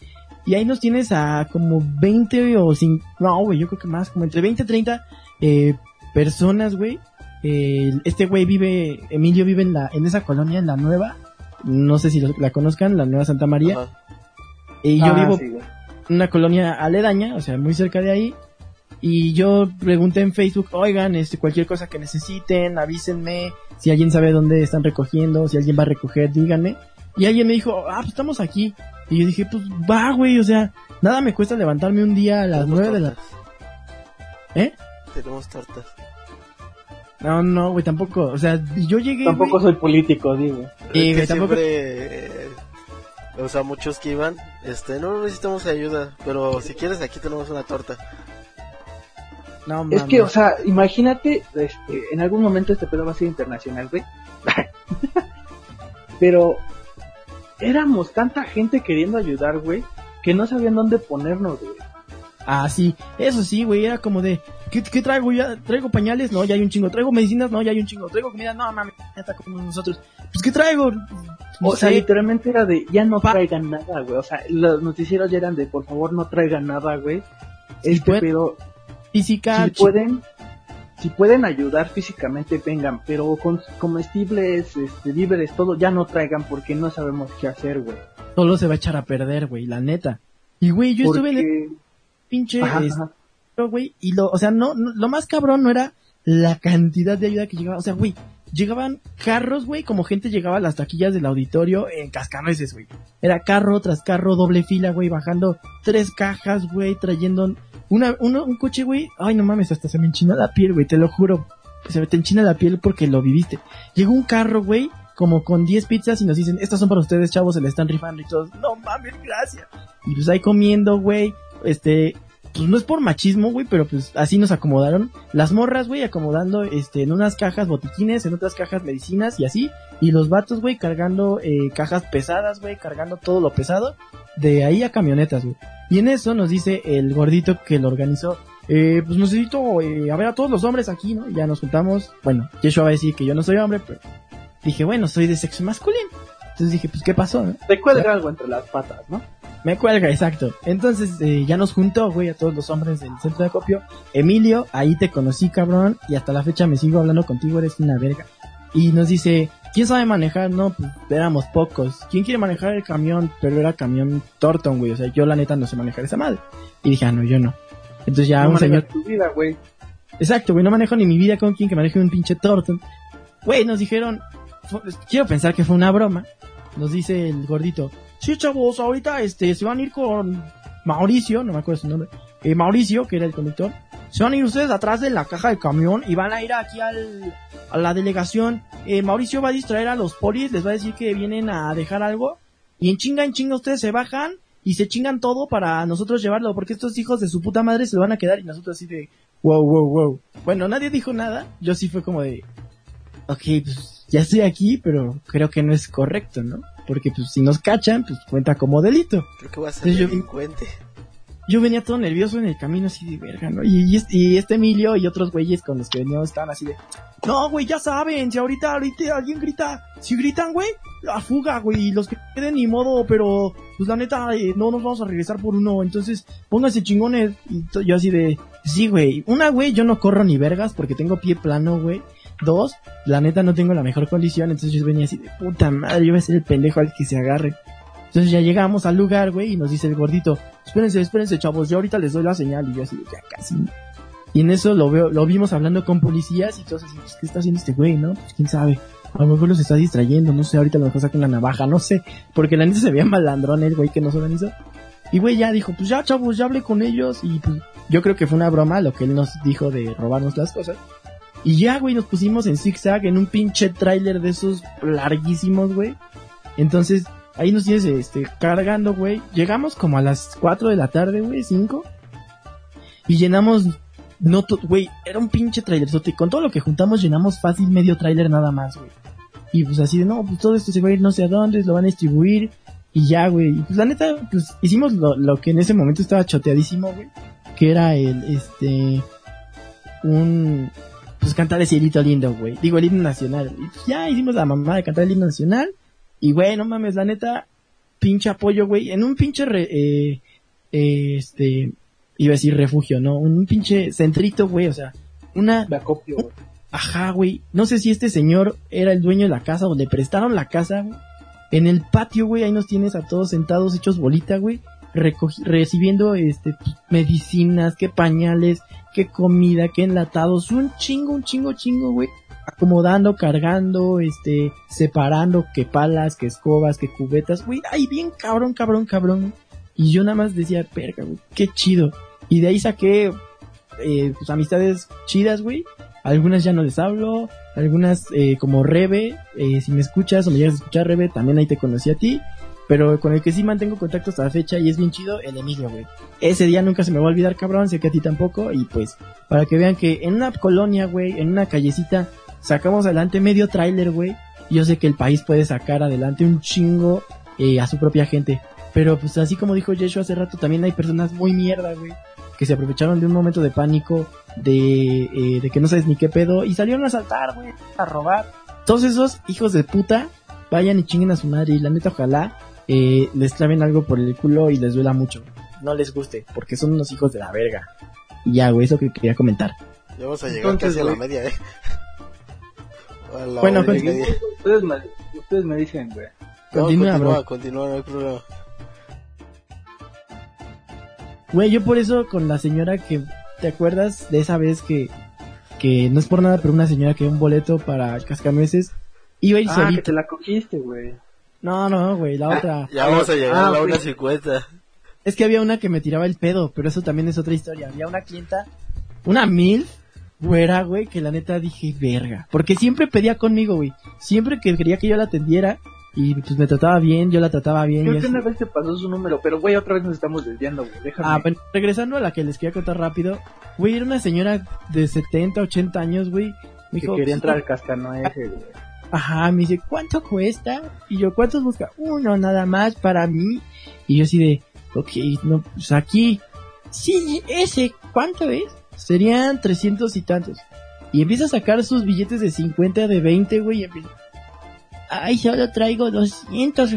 Y ahí nos tienes a como 20 o sin, no, güey, yo creo que más, como entre 20 y 30 eh, personas, güey. Eh, este güey vive, Emilio vive en la, en esa colonia, en la nueva. No sé si lo- la conozcan, la nueva Santa María. Ajá. Y yo ah, vivo sí, en una colonia aledaña, o sea, muy cerca de ahí. Y yo pregunté en Facebook, oigan, este, cualquier cosa que necesiten, avísenme. Si alguien sabe dónde están recogiendo, si alguien va a recoger, díganme. Y alguien me dijo, ah, pues estamos aquí. Y yo dije, pues va, güey, o sea, nada me cuesta levantarme un día a las nueve de la... ¿Eh? Tenemos tortas. No, no, güey, tampoco. O sea, yo llegué... Tampoco güey, soy político, digo. Y, güey, tampoco- siempre, eh, o sea, muchos que iban, este, no necesitamos ayuda, pero si quieres aquí tenemos una torta. No, Es que, o sea, imagínate, este, en algún momento este pedo va a ser internacional, güey. Pero éramos tanta gente queriendo ayudar, güey, que no sabían dónde ponernos, güey. Ah, sí, eso sí, güey, era como de, ¿qué, qué traigo ya? ¿Traigo pañales? No, ya hay un chingo. ¿Traigo medicinas? No, ya hay un chingo. ¿Traigo comida? No, mames, ya está como nosotros. Pues, ¿qué traigo? no O sea, sé, literalmente era de, ya no Pa- traigan nada, güey. O sea, los noticieros ya eran de, por favor, no traigan nada, güey. Si Este pueden- pedo, física, si pueden, si pueden ayudar físicamente, vengan, pero con comestibles, este, víveres, todo, ya no traigan porque no sabemos qué hacer, güey. solo se va a echar a perder, güey, la neta. Y güey, yo estuve en el pinche Ajá, este, ajá. Güey, y lo, o sea, no, no- lo más cabrón no era la cantidad de ayuda que llegaba, o sea, güey, llegaban carros, güey, como gente llegaba a las taquillas del auditorio en cascanueces, güey. Era carro tras carro, doble fila, güey, bajando tres cajas, güey, trayendo una, uno, un coche, güey, ay, no mames, hasta se me enchina la piel, güey, te lo juro, se me te enchina la piel porque lo viviste. Llegó un carro, güey, como con 10 pizzas y nos dicen, estas son para ustedes, chavos, se le están rifando y todos, no mames, gracias. Y pues ahí comiendo, güey, este, pues no es por machismo, güey, pero pues así nos acomodaron. Las morras, güey, acomodando, este, en unas cajas botiquines, en otras cajas medicinas y así. Y los vatos, güey, cargando eh, cajas pesadas, güey, cargando todo lo pesado. De ahí a camionetas, güey. Y en eso nos dice el gordito que lo organizó. Eh, pues necesito, eh, a ver a todos los hombres aquí, ¿no? Ya nos juntamos. Bueno, Yeshua va a decir que yo no soy hombre, pero dije, bueno, soy de sexo masculino. Entonces dije, pues, ¿qué pasó? no? Te cuelga algo entre las patas, ¿no? Me cuelga, exacto. Entonces eh, ya nos juntó, güey, a todos los hombres del centro de acopio. Emilio, ahí te conocí, cabrón, y hasta la fecha me sigo hablando contigo, eres una verga. Y nos dice, ¿quién sabe manejar? No, pues éramos pocos. ¿Quién quiere manejar el camión? Pero era camión Torton, güey. O sea, yo la neta no sé manejar esa madre. Y dije, ah, no, yo no. Entonces ya no un señor... manejas tu vida, güey. Exacto, güey, no manejo ni mi vida con quien que maneje un pinche Torton. Güey, nos dijeron, quiero pensar que fue una broma. Nos dice el gordito, sí, chavos, ahorita este se van a ir con Mauricio, no me acuerdo su nombre, eh, Mauricio, que era el conductor. Se van a ir ustedes atrás de la caja del camión y van a ir aquí al, a la delegación. Eh, Mauricio va a distraer a los polis, les va a decir que vienen a dejar algo. Y en chinga, en chinga ustedes se bajan y se chingan todo para nosotros llevarlo, porque estos hijos de su puta madre se lo van a quedar y nosotros así de, wow, wow, wow. Bueno, nadie dijo nada, yo sí fue como de, ok, pues ya estoy aquí, pero creo que no es correcto, ¿no? Porque pues si nos cachan, pues cuenta como delito. Creo que va a ser yo- delincuente. Yo venía todo nervioso en el camino así de verga, ¿no? Y, y este, y este Emilio y otros güeyes con los que veníamos estaban así de, no, güey, ya saben, si ahorita, ahorita alguien grita, si gritan, güey, la fuga, güey, y los que queden ni modo, pero, pues la neta, eh, no nos vamos a regresar por uno, entonces, pónganse chingones, y yo así de, sí, güey, una, güey, yo no corro ni vergas porque tengo pie plano, güey, dos, la neta no tengo la mejor condición, entonces yo venía así de, puta madre, yo voy a ser el pendejo al que se agarre. Entonces ya llegamos al lugar, güey, y nos dice el gordito, espérense, espérense, chavos, yo ahorita les doy la señal, y yo así ya casi. Y en eso lo veo, lo vimos hablando con policías y todos así, pues, ¿qué está haciendo este güey, no? Pues quién sabe. A lo mejor los está distrayendo, no sé, ahorita lo mejor saca una navaja, no sé. Porque la neta se veía malandrón el güey que nos organizó. Y güey ya dijo, pues ya chavos, ya hablé con ellos y pues yo creo que fue una broma lo que él nos dijo de robarnos las cosas. Y ya, güey, nos pusimos en zigzag en un pinche tráiler de esos larguísimos, güey. Entonces, ahí nos tienes, este, cargando, güey. Llegamos como a las 4 de la tarde, güey, 5. Y llenamos, no, güey, era un pinche trailerzote. Con todo lo que juntamos llenamos fácil medio trailer nada más, güey. Y pues así de, no, pues todo esto se va a ir no sé a dónde, lo van a distribuir. Y ya, güey. Y pues la neta, pues hicimos lo, lo que en ese momento estaba choteadísimo, güey. Que era el, este, un, pues cantar el cielito lindo, güey. Digo, el himno nacional. Y pues ya hicimos la mamá de cantar el himno nacional. Y güey, no mames, la neta, pinche apoyo, güey. En un pinche, re- eh, eh, este, iba a decir refugio, ¿no? Un pinche centrito, güey, o sea, una, De acopio, güey. Ajá, güey. No sé si este señor era el dueño de la casa o le prestaron la casa, güey. En el patio, güey, ahí nos tienes a todos sentados hechos bolita, güey. recibiendo, este, medicinas, que pañales, que comida, que enlatados. Un chingo, un chingo, chingo, güey. Acomodando, cargando, este, separando, que palas, que escobas, que cubetas, güey. Ay, bien cabrón, cabrón, cabrón. Y yo nada más decía, perga, güey, qué chido. Y de ahí saqué, eh, pues amistades chidas, güey. Algunas ya no les hablo, algunas eh, como Rebe, eh, si me escuchas o me llegas a escuchar Rebe, también ahí te conocí a ti, pero con el que sí mantengo contacto hasta la fecha y es bien chido, el Emilio, güey. Ese día nunca se me va a olvidar, cabrón, sé que a ti tampoco, y pues, para que vean que en una colonia, güey, en una callecita, sacamos adelante medio tráiler, güey, yo sé que el país puede sacar adelante un chingo eh, a su propia gente. Pero pues así como dijo Yeshua hace rato, también hay personas muy mierda, güey, que se aprovecharon de un momento de pánico, de, eh, de que no sabes ni qué pedo, y salieron a asaltar, güey, a robar. Todos esos hijos de puta, vayan y chinguen a su madre. Y la neta, ojalá eh, les claven algo por el culo y les duela mucho. No les guste, porque son unos hijos de la verga. Y ya, güey, eso que quería comentar. Ya vamos a llegar Entonces, casi a la media, ¿eh? La Bueno, continúa. media. Ustedes me, ustedes me dicen, güey. No, Continúa, continúa, bro. continúa, no hay problema. Güey, yo por eso con la señora que... ¿Te acuerdas de esa vez que... Que no es por nada, pero una señora que dio un boleto para cascanueces iba a ir Ah, que te la cogiste, güey. No, no, güey, la otra. Ya vamos a llegar Ah, a la ok. 1.50. Es que había una que me tiraba el pedo, pero eso también es otra historia. Había una clienta, una mil, güera, güey, que la neta dije, verga. Porque siempre pedía conmigo, güey. Siempre que quería que yo la atendiera, y pues me trataba bien, yo la trataba bien. y Creo que una vez te pasó su número, pero güey, otra vez nos estamos desviando, güey. Déjame. Ah, bueno, regresando a la que les quería contar rápido, güey, era una señora de 70, 80 años, güey. Me que dijo, quería "Sí, entrar al cascanueces, güey. Ajá, me dice, ¿cuánto cuesta? Y yo, ¿cuántos busca? Uno nada más para mí. Y yo así de, ok, no, pues aquí. Sí, ese, ¿cuánto es? Serían 300 y tantos. Y empieza a sacar sus billetes de 50, de 20, güey, y empieza, ay, solo traigo 200.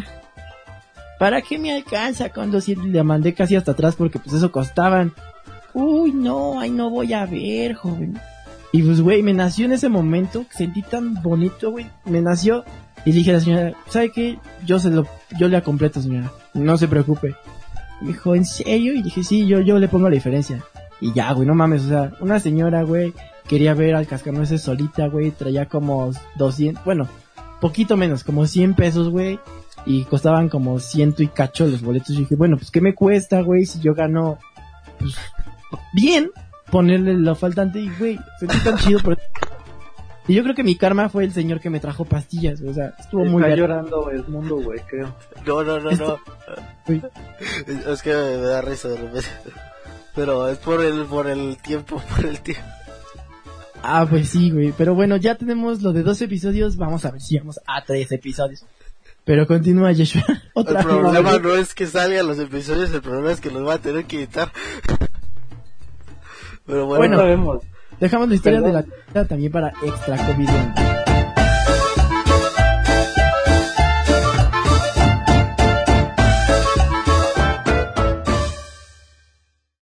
¿Para qué me alcanza con 200? Y le mandé casi hasta atrás porque pues eso costaban. Uy, no, ay, no voy a ver, joven. Y pues, güey, me nació en ese momento, sentí tan bonito, güey, me nació. Y dije a la señora, ¿sabe qué? Yo se lo, yo le completo, señora, no se preocupe. Me dijo, ¿en serio? Y dije, sí, yo, yo le pongo la diferencia. Y ya, güey, no mames, o sea, una señora, güey, quería ver al cascanueces solita, güey, traía como 200, bueno, poquito menos, como 100 pesos, güey, y costaban como ciento y cacho los boletos. Y dije, bueno, pues, ¿qué me cuesta, güey, si yo gano, pues, bien, ponerle lo faltante y, güey, sentí tan chido, pero... Y yo creo que mi karma fue el señor que me trajo pastillas, o sea, estuvo muy Está bien. llorando el mundo, güey, creo. No, no, no, no. Es que me da risa de repente. Pero es por el, por el tiempo, por el tiempo. Ah, pues sí, güey. Pero bueno, ya tenemos lo de dos episodios. Vamos a ver si vamos a tres episodios. Pero continúa, Yeshua. Otra El vez. problema no es que salgan los episodios, el problema es que los va a tener que editar. Pero bueno, Bueno. Sabemos. Dejamos la historia Perdón. de la también para extra COVID.